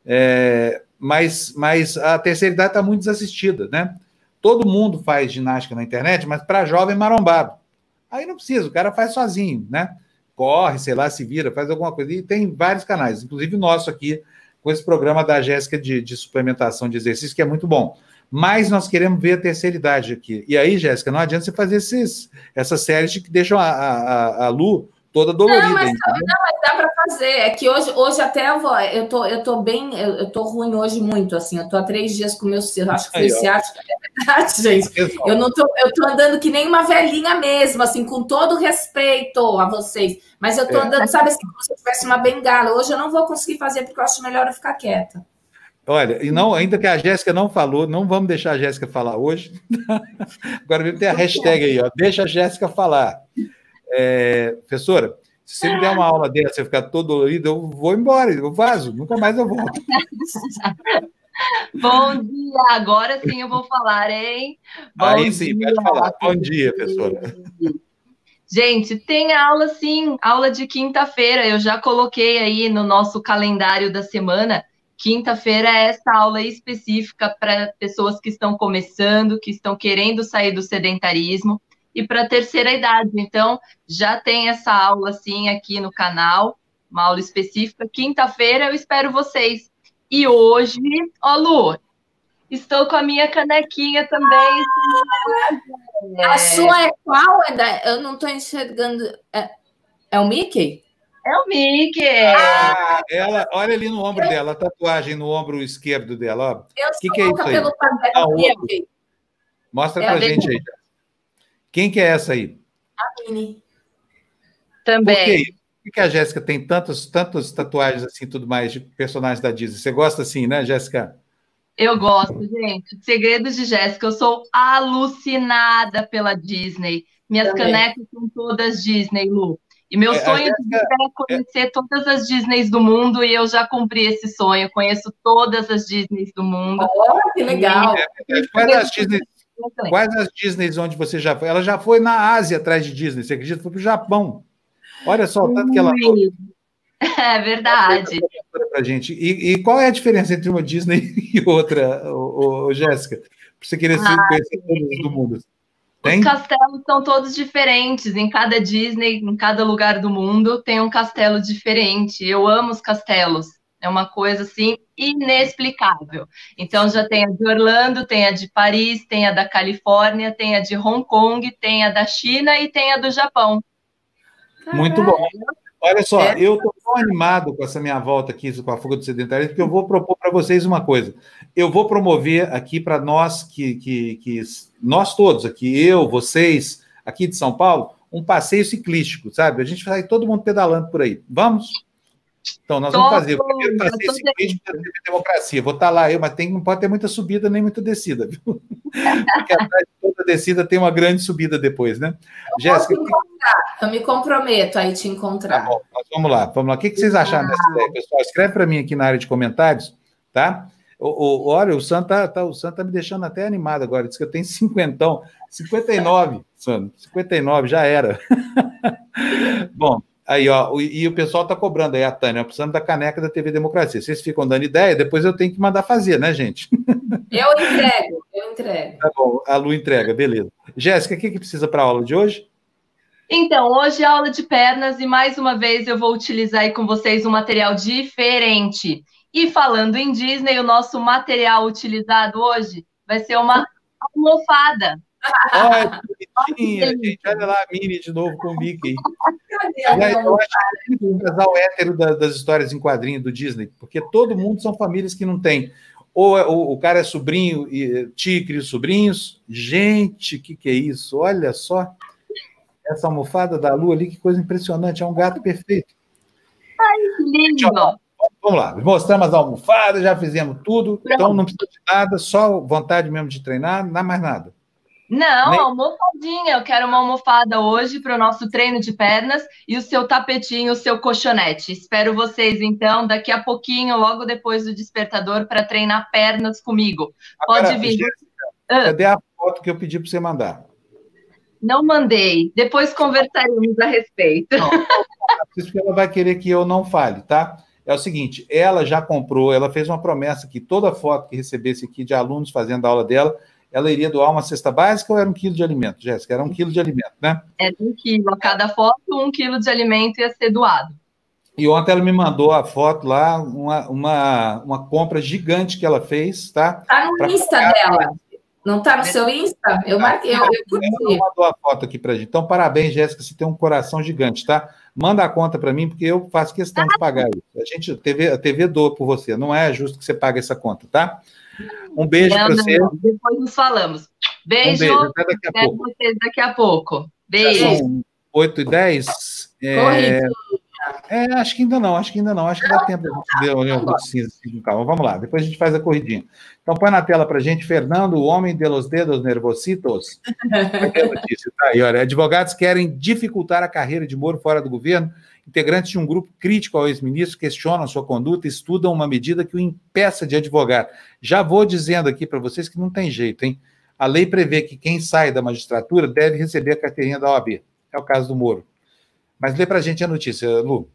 É, mas, mas a terceira idade está muito desassistida, né? Todo mundo faz ginástica na internet, mas para jovem marombado. Aí não precisa, o cara faz sozinho, né? Corre, sei lá, se vira, faz alguma coisa. E tem vários canais, inclusive o nosso aqui, com esse programa da Jéssica de, de suplementação de exercício, que é muito bom. Mas nós queremos ver a terceira idade aqui. E aí, Jéssica, não adianta você fazer esses, essas séries que deixam a, a, a Lu toda dolorida. Não, mas, não, fazer. É que hoje, hoje até eu vou, eu tô, eu tô bem, eu, eu tô ruim hoje muito, assim. Eu tô há três dias com meu, eu acho que foi ciático, é verdade, gente. Eu não tô, eu tô andando que nem uma velhinha mesmo, assim, com todo respeito a vocês. Mas eu tô é. andando, sabe, assim, como se eu tivesse uma bengala. Hoje eu não vou conseguir fazer porque eu acho melhor eu ficar quieta. Olha, e não, ainda que a Jéssica não falou, não vamos deixar a Jéssica falar hoje. Agora mesmo tem a hashtag aí, ó. Deixa a Jéssica falar. É, professora, se você me der uma aula dessa e ficar todo dolorido, eu vou embora, eu vazo, nunca mais eu volto. Bom dia, agora sim eu vou falar, hein? Bom Aí sim, dia. pode falar. Bom dia, professora. Gente, tem aula sim, aula de quinta-feira. Eu já coloquei aí no nosso calendário da semana. Quinta-feira é essa aula específica para pessoas que estão começando, que estão querendo sair do sedentarismo e para a terceira idade. Então, já tem essa aula sim aqui no canal, uma aula específica. Quinta-feira eu espero vocês. E hoje, ó, Lu, estou com a minha canequinha também. A sua é qual? É eu não estou enxergando. É, é É o Mickey? É o Mickey! Ah, ela, olha ali no ombro dela, a tatuagem no ombro esquerdo dela. Ó. Eu que, que é isso aí? pelo Não, Mostra É pra a gente aí. Quem que é essa aí? A. Por Também. quê? Por que a Jéssica tem tantas, tantas tatuagens assim, tudo mais, de personagens da Disney? Você gosta assim, né, Jéssica? Eu gosto, gente. Segredos de Jéssica. Eu sou alucinada pela Disney. Minhas Também. canecas são todas Disney, Lu. E meu É, sonho é conhecer todas as Disneys do mundo e eu já cumpri esse sonho. Conheço todas as Disneys do mundo. Oh, que legal. Quais as Disney, quais as Disneys onde você já foi? Ela já foi na Ásia atrás de Disney, você acredita? Foi para o Japão. Olha só o tanto que ela. É verdade. pra gente. E, e qual é a diferença entre uma Disney e outra, ô, ô, Jéssica? Para você querer Ah, conhecer todas do mundo. Tem? Os castelos são todos diferentes. Em cada Disney, em cada lugar do mundo, tem um castelo diferente. Eu amo os castelos. É uma coisa assim inexplicável. Então já tem a de Orlando, tem a de Paris, tem a da Califórnia, tem a de Hong Kong, tem a da China e tem a do Japão. Muito bom. Olha só, É. eu estou tão animado com essa minha volta aqui com a fuga do sedentarismo, que eu vou propor para vocês uma coisa. Eu vou promover aqui para nós, que, que, que nós todos aqui, eu, vocês, aqui de São Paulo, um passeio ciclístico, sabe? A gente vai todo mundo pedalando por aí. Vamos? Então, nós vamos Tô, fazer o primeiro eu passeio tô ciclístico da TV Democracia. Vou estar lá eu, mas tem, não pode ter muita subida nem muita descida, viu? Porque atrás de toda descida tem uma grande subida depois, né? Jéssica, Posso encontrar. Eu me comprometo aí te Tá encontrar. bom, nós vamos lá, vamos lá. O que, que vocês acharam dessa ideia, pessoal? Escreve para mim aqui na área de comentários, tá? O, o, olha, o Sam tá, tá- o Sam tá me deixando até animado agora. Diz que eu tenho cinquentão. 59, Sam. 59, já era. bom, aí, ó, e o pessoal tá cobrando aí, a Tânia, precisando da caneca da TV Democracia. Vocês ficam dando ideia, depois eu tenho que mandar fazer, né, gente? Eu entrego, eu entrego. Tá bom, a Lu entrega, beleza. Jéssica, o que, que precisa para a aula de hoje? Então, hoje é aula de pernas e mais uma vez eu vou utilizar aí com vocês um material diferente. E falando em Disney, o nosso material utilizado hoje vai ser uma almofada. Olha, que bonitinha, gente. Olha lá a Mini de novo com o Mickey. A Aliás, eu acho que é um casal hétero da- das histórias em quadrinho do Disney, porque todo mundo são famílias que não têm. Ou é- o, o cara é sobrinho, e tio cria os sobrinhos. Gente, o que, que é isso? Olha só. Essa almofada da Lu ali, que coisa impressionante. É um gato perfeito. Lindo! Vamos lá, mostramos as almofadas, já fizemos tudo. Então não precisa de nada, só vontade mesmo de treinar, não mais nada. Não, Nem- almofadinha. Eu quero uma almofada hoje para o nosso treino de pernas e o seu tapetinho, o seu colchonete. Espero vocês, então, daqui a pouquinho, logo depois do despertador, para treinar pernas comigo. Pode Agora, vir. Jéssica, Ah. Cadê a foto que eu pedi para você mandar? Não mandei. Depois conversaremos a respeito. Isso que ela vai querer que eu não fale, tá? É o seguinte, ela já comprou, ela fez uma promessa que toda foto que recebesse aqui de alunos fazendo a aula dela, ela iria doar uma cesta básica ou era um quilo de alimento, Jéssica? Era um quilo de alimento, né? É um quilo. A cada foto, um quilo de alimento ia ser doado. E ontem ela me mandou a foto lá, uma, uma, uma compra gigante que ela fez, tá? Tá no Pra Insta dela. Não tá no seu Insta? Eu marquei, eu, eu Ela curti. mandou a foto aqui pra gente. Então, parabéns, Jéssica, você tem um coração gigante, tá? Manda a conta para mim, porque eu faço questão de pagar isso. A gente, a TV, a TV doa por você, não é justo que você pague essa conta, tá? Um beijo para você. Depois nos falamos. Um Beijo. beijo, até daqui a pouco. vocês daqui a pouco. Beijo. são 8 e 10. É, é, acho que ainda não, acho que ainda não. Acho que dá tempo de gente ver o um cinza assim, com calma. Vamos lá, depois a gente faz a corridinha. Então põe na tela para gente, Fernando, o homem de los dedos nervositos. Notícia, tá aí, olha. Advogados querem dificultar a carreira de Moro fora do governo. Integrantes de um grupo crítico ao ex-ministro questionam sua conduta e estudam uma medida que o impeça de advogar. Já vou dizendo aqui para vocês que não tem jeito, hein? A lei prevê que quem sai da magistratura deve receber a carteirinha da OAB. É o caso do Moro. Mas lê para a gente a notícia, Lu.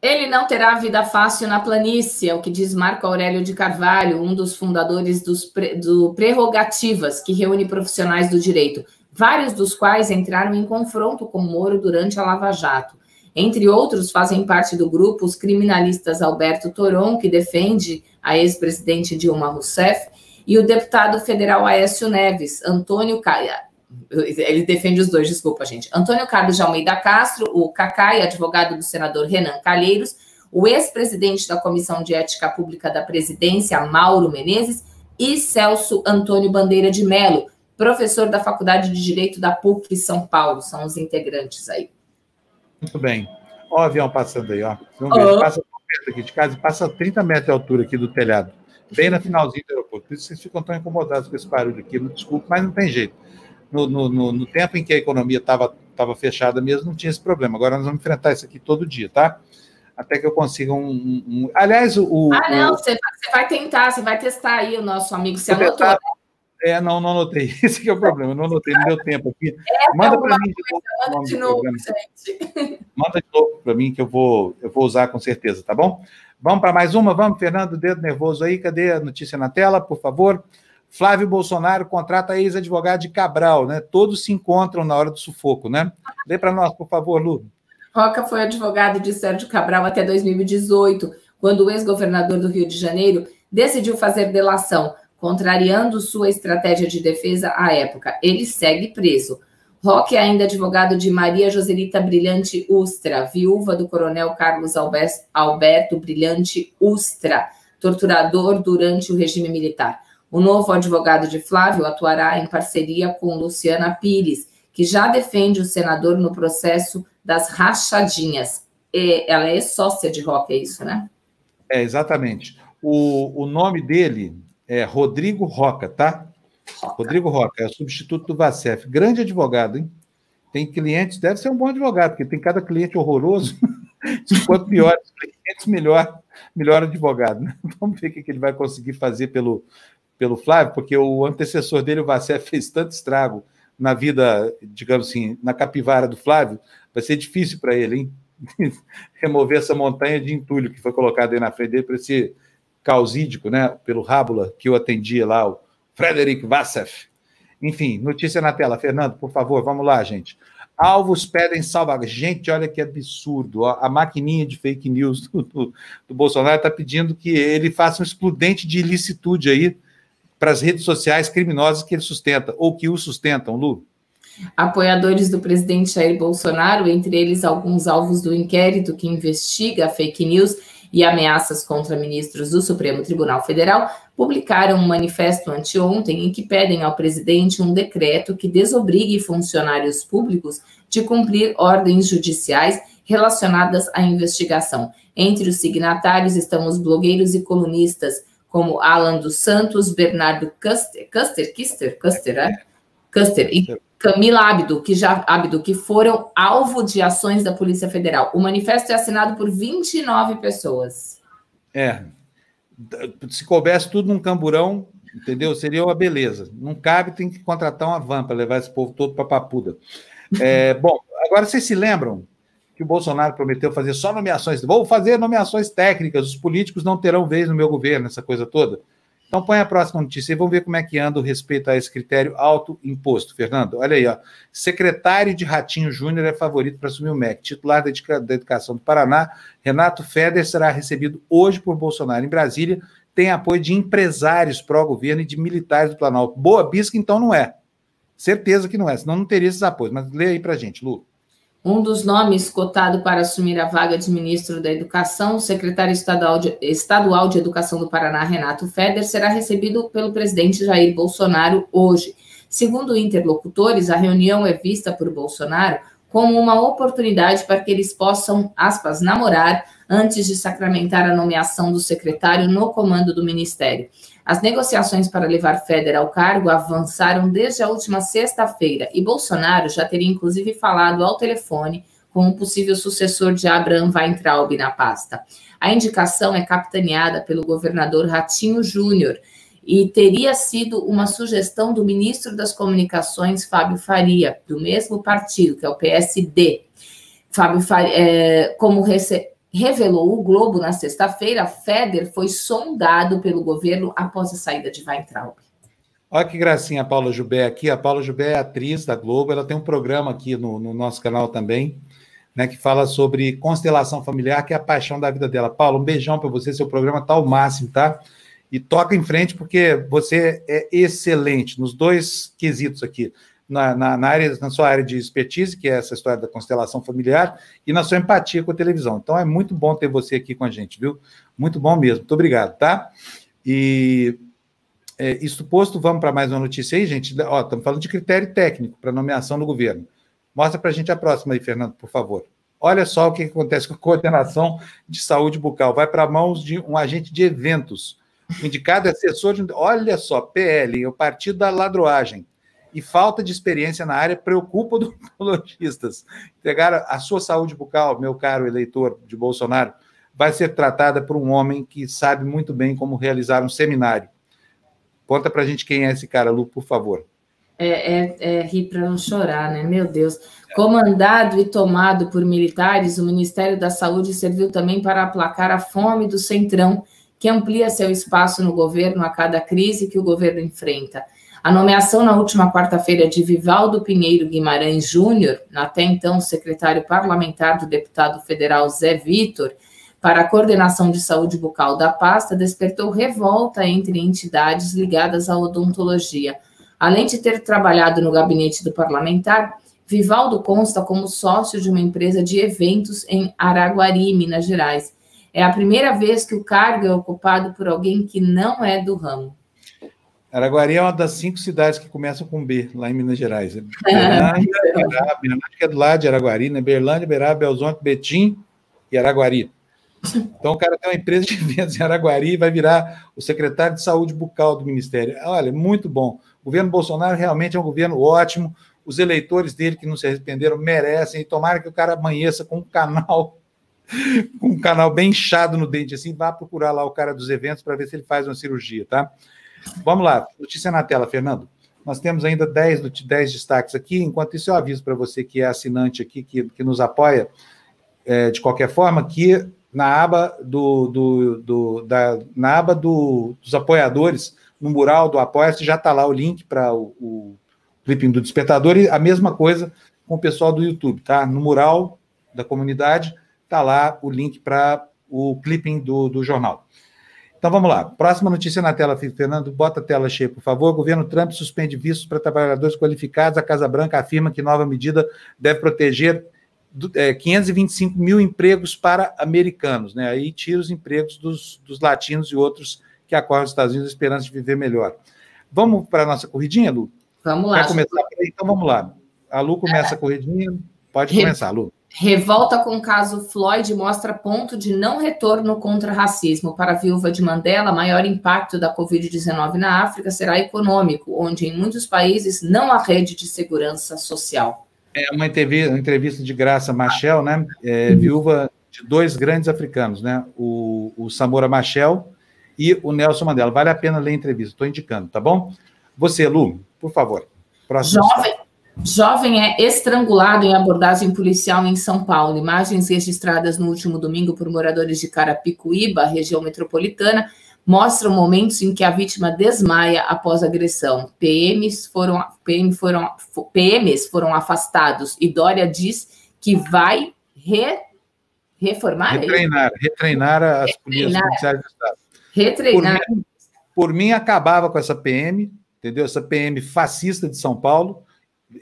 Ele não terá vida fácil na planície, é o que diz Marco Aurélio de Carvalho, um dos fundadores dos do Prerrogativas, que reúne profissionais do direito, vários dos quais entraram em confronto com Moro durante a Lava Jato. Entre outros, fazem parte do grupo os criminalistas Alberto Toron, que defende a ex-presidente Dilma Rousseff, e o deputado federal Aécio Neves, Antônio Caia. ele defende os dois, desculpa, gente. Antônio Carlos de Almeida Castro, o Cacai, advogado do senador Renan Calheiros, o ex-presidente da Comissão de Ética Pública da Presidência, Mauro Menezes, e Celso Antônio Bandeira de Melo, professor da Faculdade de Direito da PUC São Paulo, são os integrantes aí. Muito bem. Olha o avião passando aí, ó. Vamos ver, oh. passa perto aqui de casa e passa 30 metros de altura aqui do telhado, bem na finalzinha do aeroporto. Por isso vocês ficam tão incomodados com esse barulho aqui, não desculpe, mas não tem jeito. No, no, no, no tempo em que a economia estava tava fechada mesmo, não tinha esse problema. Agora nós vamos enfrentar isso aqui todo dia, tá? Até que eu consiga um. um, um... Aliás, o. Ah, não. Você, você, vai tentar, você vai testar aí o nosso amigo. Você anotou, né? É, não, não anotei. Esse que é o problema, não anotei, não deu tempo aqui. É, manda para mim de novo. Manda de novo, gente. Manda de novo para mim que eu vou, eu vou usar com certeza, tá bom? Vamos para mais uma? Vamos, Fernando, dedo nervoso aí. Cadê a notícia na tela, por favor? Flávio Bolsonaro contrata ex-advogado de Cabral, né? Todos se encontram na hora do sufoco, né? Lê para nós, por favor, Lu. Roca foi advogado de Sérgio Cabral até 2018, quando o ex-governador do Rio de Janeiro decidiu fazer delação contrariando sua estratégia de defesa à época. Ele segue preso. Roque é ainda advogado de Maria Joselita Brilhante Ustra, viúva do coronel Carlos Alberto Brilhante Ustra, torturador durante o regime militar. O novo advogado de Flávio atuará em parceria com Luciana Pires, que já defende o senador no processo das rachadinhas. E ela é sócia de Roque, é isso, né? É, exatamente. O, o nome dele é Rodrigo Roca, tá? Roca. Rodrigo Roca, é o substituto do Vacef. Grande advogado, hein? Tem clientes, deve ser um bom advogado, porque tem cada cliente horroroso. Quanto pior os clientes, melhor, melhor advogado. Né? Vamos ver o que ele vai conseguir fazer pelo, pelo Flávio, porque o antecessor dele, o Vacef, fez tanto estrago na vida, digamos assim, na capivara do Flávio, vai ser difícil para ele, hein? Remover essa montanha de entulho que foi colocada aí na frente dele para esse causídico, né, pelo Rábula, que eu atendia lá, o Frederic Vassef. Enfim, notícia na tela. Fernando, por favor, vamos lá, gente. Alvos pedem salvar. Gente, olha que absurdo. A maquininha de fake news do, do, do Bolsonaro está pedindo que ele faça um excludente de ilicitude aí para as redes sociais criminosas que ele sustenta, ou que o sustentam, Lu. Apoiadores do presidente Jair Bolsonaro, entre eles alguns alvos do inquérito que investiga a fake news, e ameaças contra ministros do Supremo Tribunal Federal, publicaram um manifesto anteontem em que pedem ao presidente um decreto que desobrigue funcionários públicos de cumprir ordens judiciais relacionadas à investigação. Entre os signatários estão os blogueiros e colunistas como Alan dos Santos, Bernardo Custer, Custer, Kister, Custer, é? Custer e Camila Abdo, que já Abdo, que foram alvo de ações da Polícia Federal. O manifesto é assinado por 29 pessoas. É. Se coubesse tudo num camburão, entendeu? Seria uma beleza. Não cabe, tem que contratar uma van para levar esse povo todo para Papuda. É, bom, agora vocês se lembram que o Bolsonaro prometeu fazer só nomeações? Vou fazer nomeações técnicas, os políticos não terão vez no meu governo, essa coisa toda. Então, põe a próxima notícia e vamos ver como é que anda o respeito a esse critério autoimposto. Fernando, olha aí, ó. Secretário de Ratinho Júnior é favorito para assumir o MEC. Titular da Educação do Paraná, Renato Feder, será recebido hoje por Bolsonaro em Brasília. Tem apoio de empresários pró-governo e de militares do Planalto. Boa Bisca, então, não é. Certeza que não é, senão não teria esses apoios. Mas lê aí para gente, Lu. Um dos nomes cotado para assumir a vaga de ministro da Educação, o secretário estadual de, estadual de Educação do Paraná, Renato Feder, será recebido pelo presidente Jair Bolsonaro hoje. Segundo interlocutores, a reunião é vista por Bolsonaro como uma oportunidade para que eles possam, aspas, namorar antes de sacramentar a nomeação do secretário no comando do ministério. As negociações para levar Feder ao cargo avançaram desde a última sexta-feira e Bolsonaro já teria inclusive falado ao telefone com o possível sucessor de Abraham Weintraub na pasta. A indicação é capitaneada pelo governador Ratinho Júnior e teria sido uma sugestão do ministro das Comunicações, Fábio Faria, do mesmo partido, que é o PSD. Fábio Faria, é, como rece revelou o Globo na sexta-feira, Feder foi sondado pelo governo após a saída de Weintraub. Olha que gracinha a Paula Jubé aqui. A Paula Jubé é atriz da Globo, ela tem um programa aqui no, no nosso canal também, né, que fala sobre constelação familiar, que é a paixão da vida dela. Paula, um beijão para você, seu programa tá ao máximo, tá? E toca em frente, porque você é excelente nos dois quesitos aqui. Na, na, na, área, na sua área de expertise, que é essa história da constelação familiar, e na sua empatia com a televisão. Então é muito bom ter você aqui com a gente, viu? Muito bom mesmo. Muito obrigado, tá? E é, isso posto, vamos para mais uma notícia aí, gente. Ó, estamos falando de critério técnico para nomeação no governo. Mostra para a gente a próxima aí, Fernando, por favor. Olha só o que acontece com a coordenação de saúde bucal. Vai para mãos de um agente de eventos. Indicado assessor de. Olha só, PL, o partido da ladroagem. E falta de experiência na área preocupa odontologistas. Entregar a sua saúde bucal, meu caro eleitor de Bolsonaro, vai ser tratada por um homem que sabe muito bem como realizar um seminário. Conta para a gente quem é esse cara, Lu, por favor. É, é, é rir para não chorar, né? Meu Deus. Comandado e tomado por militares, o Ministério da Saúde serviu também para aplacar a fome do Centrão, que amplia seu espaço no governo a cada crise que o governo enfrenta. A nomeação na última quarta-feira de Vivaldo Pinheiro Guimarães Júnior, até então secretário parlamentar do deputado federal Zé Vitor, para a coordenação de saúde bucal da pasta, despertou revolta entre entidades ligadas à odontologia. Além de ter trabalhado no gabinete do parlamentar, Vivaldo consta como sócio de uma empresa de eventos em Araguari, Minas Gerais. É a primeira vez que o cargo é ocupado por alguém que não é do ramo. Araguari é uma das cinco cidades que começam com B, lá em Minas Gerais. É Berlândia, Beraba, que é do lado de Araguari, né? Berlândia, Beraba, Belzonte, Betim e Araguari. Então o cara tem uma empresa de eventos em Araguari e vai virar o secretário de saúde bucal do Ministério. Olha, muito bom. O governo Bolsonaro realmente é um governo ótimo os eleitores dele que não se arrependeram merecem, e tomara que o cara amanheça com um canal, com um canal bem inchado no dente, assim, vá procurar lá o cara dos eventos para ver se ele faz uma cirurgia, tá? Vamos lá, notícia na tela, Fernando. Nós temos ainda 10, 10 destaques aqui, enquanto isso eu aviso para você que é assinante aqui, que, que nos apoia, é, de qualquer forma, que na aba do, do, do da, na aba do, dos apoiadores, no mural do Apoia-se, já está lá o link para o, clipping do Despertador e a mesma coisa com o pessoal do YouTube, tá? No mural da comunidade tá lá o link para o clipping do, do jornal. Então vamos lá. Próxima notícia na tela, Fernando. Bota a tela cheia, por favor. O governo Trump suspende vistos para trabalhadores qualificados. A Casa Branca afirma que nova medida deve proteger é, 525 mil empregos para americanos, né? Aí tira os empregos dos, dos latinos e outros que acordam os Estados Unidos esperando de viver melhor. Vamos para a nossa corridinha, Lu? Vamos lá. Quer começar? Então vamos lá. A Lu começa a corridinha. Pode começar, Lu. Revolta com o caso Floyd mostra ponto de não retorno contra racismo. Para a viúva de Mandela, maior impacto da Covid-19 na África será econômico, onde em muitos países não há rede de segurança social. É uma entrevista de Graça Machel, né? É, viúva de dois grandes africanos, né? O, o Samora Machel e o Nelson Mandela. Vale a pena ler a entrevista, estou indicando, tá bom? Você, Lu, por favor. Próximo jovem, jovem é estrangulado em abordagem policial em São Paulo. Imagens registradas no último domingo por moradores de Carapicuíba, região metropolitana, mostram momentos em que a vítima desmaia após agressão. PMs foram, PM foram, PMs foram afastados e Dória diz que vai re, reformar? É retreinar, retreinar as polícias policiais do Estado. Retreinar. Por mim, por mim, acabava com essa PM, entendeu? Essa PM fascista de São Paulo,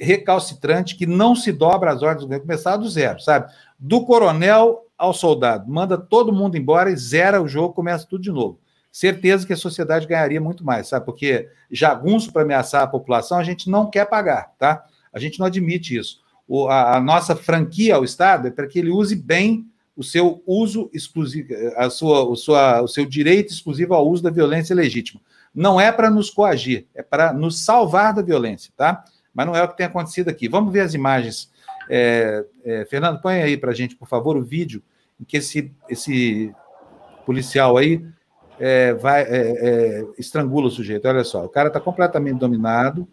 recalcitrante, que não se dobra às ordens do governo, começar do zero, sabe? Do coronel ao soldado, manda todo mundo embora e zera o jogo, começa tudo de novo. Certeza que a sociedade ganharia muito mais, sabe? Porque jagunço para ameaçar a população a gente não quer pagar, tá? A gente não admite isso. O, a, a, nossa franquia ao Estado é para que ele use bem o seu uso exclusivo, a sua, o, sua, o seu direito exclusivo ao uso da violência legítima não é para nos coagir, é para nos salvar da violência, tá? Mas não é o que tem acontecido aqui. Vamos ver as imagens. É, é, Fernando, põe aí para a gente, por favor, o vídeo em que esse, esse policial aí é, vai é, é, estrangula o sujeito. Olha só, o cara está completamente dominado,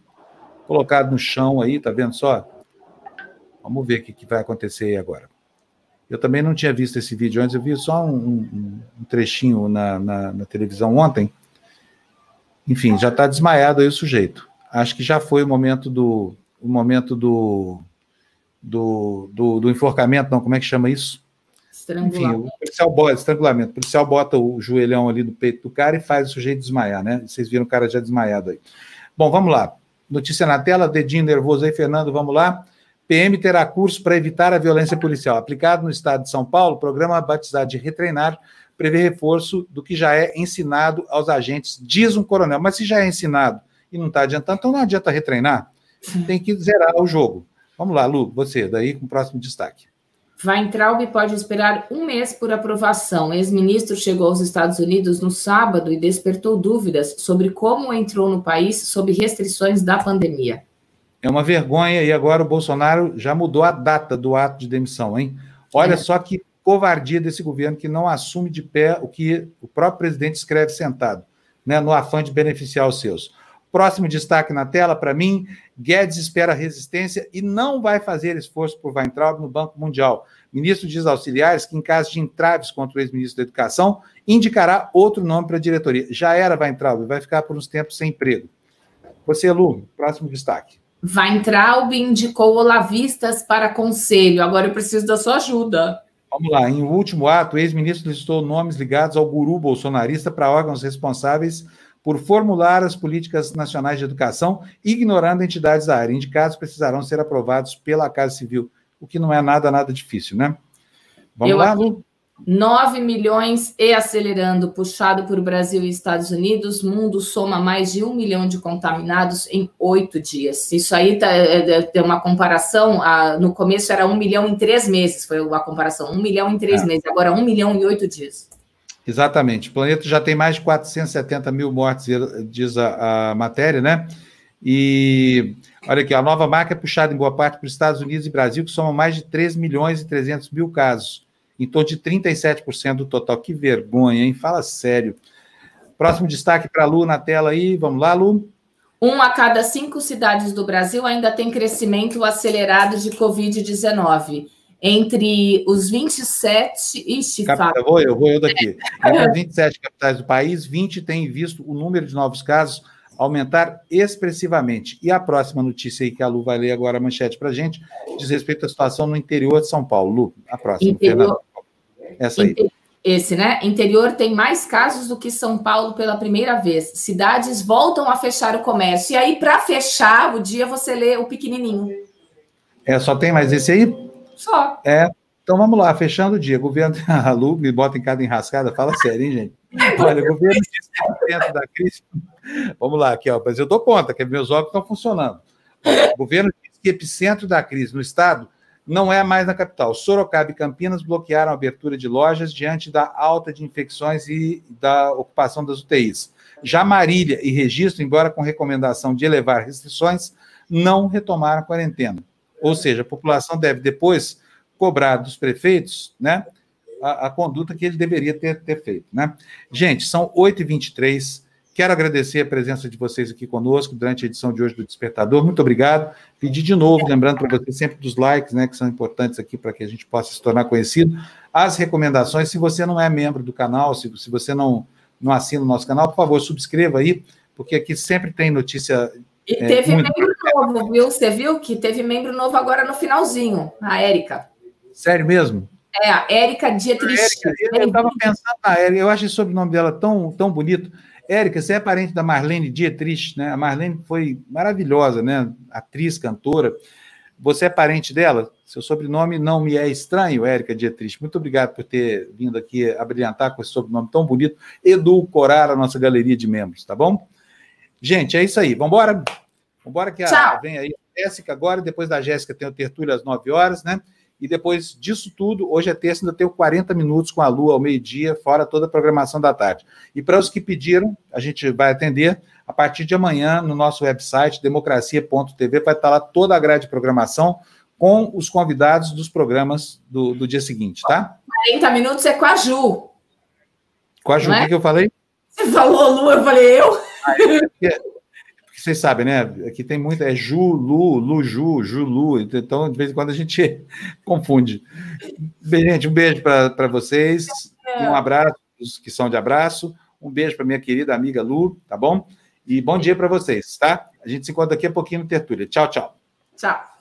colocado no chão aí, tá vendo só? Vamos ver o que, que vai acontecer aí agora. Eu também não tinha visto esse vídeo antes, eu vi só um, um, trechinho na, na, na televisão ontem enfim, já está desmaiado aí o sujeito. Acho que já foi o momento do o momento do, do, do, do enforcamento, não, como é que chama isso? Enfim, o policial bota, estrangulamento. O policial bota o joelhão ali no peito do cara e faz o sujeito desmaiar, né? Vocês viram o cara já desmaiado aí. Bom, vamos lá. Notícia na tela, dedinho nervoso aí, Fernando, vamos lá. PM terá curso para evitar a violência policial. Aplicado no estado de São Paulo, o programa batizado de Retreinar prevê reforço do que já é ensinado aos agentes, diz um coronel. Mas se já é ensinado e não está adiantando, então não adianta retreinar. Tem que zerar o jogo. Vamos lá, Lu, você, daí com o próximo destaque. Weintraub pode esperar um mês por aprovação. Ex-ministro chegou aos Estados Unidos no sábado e despertou dúvidas sobre como entrou no país sob restrições da pandemia. É uma vergonha e agora o Bolsonaro já mudou a data do ato de demissão, hein? Olha é. só que covardia desse governo que não assume de pé o que o próprio presidente escreve sentado, né, no afã de beneficiar os seus. Próximo destaque na tela para mim: Guedes espera resistência e não vai fazer esforço por Weintraub no Banco Mundial. Ministro diz auxiliares que, em caso de entraves contra o ex-ministro da Educação, indicará outro nome para a diretoria. Já era Weintraub, vai ficar por uns tempos sem emprego. Você, Lu, próximo destaque. Weintraub indicou olavistas para conselho. Agora eu preciso da sua ajuda. Vamos lá. Em último ato, o ex-ministro listou nomes ligados ao guru bolsonarista para órgãos responsáveis por formular as políticas nacionais de educação, ignorando entidades da área. Indicados precisarão ser aprovados pela Casa Civil, o que não é nada, nada difícil, né? Vamos Eu lá, Lu? 9 milhões e acelerando, puxado por Brasil e Estados Unidos, mundo soma mais de um milhão de contaminados em oito dias. Isso aí tá, é, é, tem uma comparação, a, no começo era um milhão em três meses, foi a comparação, um milhão em três é. meses, agora um milhão em oito dias. Exatamente. O planeta já tem mais de 470 mil mortes, diz a, a matéria, né? E olha aqui, a nova marca é puxada em boa parte para os Estados Unidos e Brasil, que somam mais de 3 milhões e 300 mil casos, em torno de 37% do total. Que vergonha, hein? Fala sério. Próximo destaque para a Lu na tela aí. Vamos lá, Lu. Um a cada cinco cidades do Brasil ainda tem crescimento acelerado de Covid-19 entre os 27. Ixi, Capita, eu vou eu, vou eu daqui. Entre as 27 capitais do país, 20 têm visto o número de novos casos aumentar expressivamente. E a próxima notícia aí que a Lu vai ler agora a manchete para a gente diz respeito à situação no interior de São Paulo. Lu, a próxima. Interior, Essa aí. Esse, né? Interior tem mais casos do que São Paulo pela primeira vez. Cidades voltam a fechar o comércio. E aí, para fechar o dia, você lê o pequenininho. É, só tem mais esse aí? Só. É. Então vamos lá, fechando o dia. Governo, a Lu me bota em cada enrascada, fala sério, hein, gente? Olha, o governo disse que dentro da crise. Vamos lá, aqui, ó, mas eu dou conta que meus óculos estão funcionando. O governo disse que epicentro da crise no estado não é mais na capital. Sorocaba e Campinas bloquearam a abertura de lojas diante da alta de infecções e da ocupação das UTIs. Já Marília e Registro, embora com recomendação de elevar restrições, não retomaram a quarentena. Ou seja, a população deve depois cobrar dos prefeitos, né, a, a conduta que ele deveria ter, ter feito, né? Gente, são 8h23. Quero agradecer a presença de vocês aqui conosco durante a edição de hoje do Despertador. Muito obrigado. Pedir de novo, lembrando para vocês sempre dos likes, né, que são importantes aqui para que a gente possa se tornar conhecido. As recomendações, se você não é membro do canal, se, se você não, não assina o nosso canal, por favor, subscreva aí, porque aqui sempre tem notícia e é, teve muito... membro novo, viu? Você viu que teve membro novo agora no finalzinho, a Érica. Sério mesmo? É, a Érica Dietrich. eu estava pensando na Érica, eu acho o sobrenome dela tão, tão bonito. Érica, você é parente da Marlene Dietrich, né? A Marlene foi maravilhosa, né? Atriz, cantora. Você é parente dela? Seu sobrenome não me é estranho, Érica Dietrich. Muito obrigado por ter vindo aqui a brilhantar com esse sobrenome tão bonito, edulcorar a nossa galeria de membros, tá bom? Gente, é isso aí. Vamos embora? Vamos embora que a, vem aí a Jéssica agora, depois da Jéssica tem o Tertúlio às 9 horas, né? E depois disso tudo, hoje é terça, ainda tenho 40 minutos com a Lua ao meio-dia, fora toda a programação da tarde. E para os que pediram, a gente vai atender a partir de amanhã no nosso website, democracia.tv, vai estar lá toda a grade de programação com os convidados dos programas do, do dia seguinte, tá? 40 minutos é com a Ju. Com a Ju, o é? que, eu falei? Você falou Lu, eu falei eu? Porque, vocês sabem, né? Aqui tem muito, é Ju, Lu, Lu, Ju, Ju, Lu. Então, de vez em quando a gente confunde. Gente, um beijo para vocês. É. Um abraço, os que são de abraço. Um beijo para minha querida amiga Lu, tá bom? E bom dia para vocês, tá? A gente se encontra daqui a pouquinho no Tertúlia. Tchau, tchau. Tchau.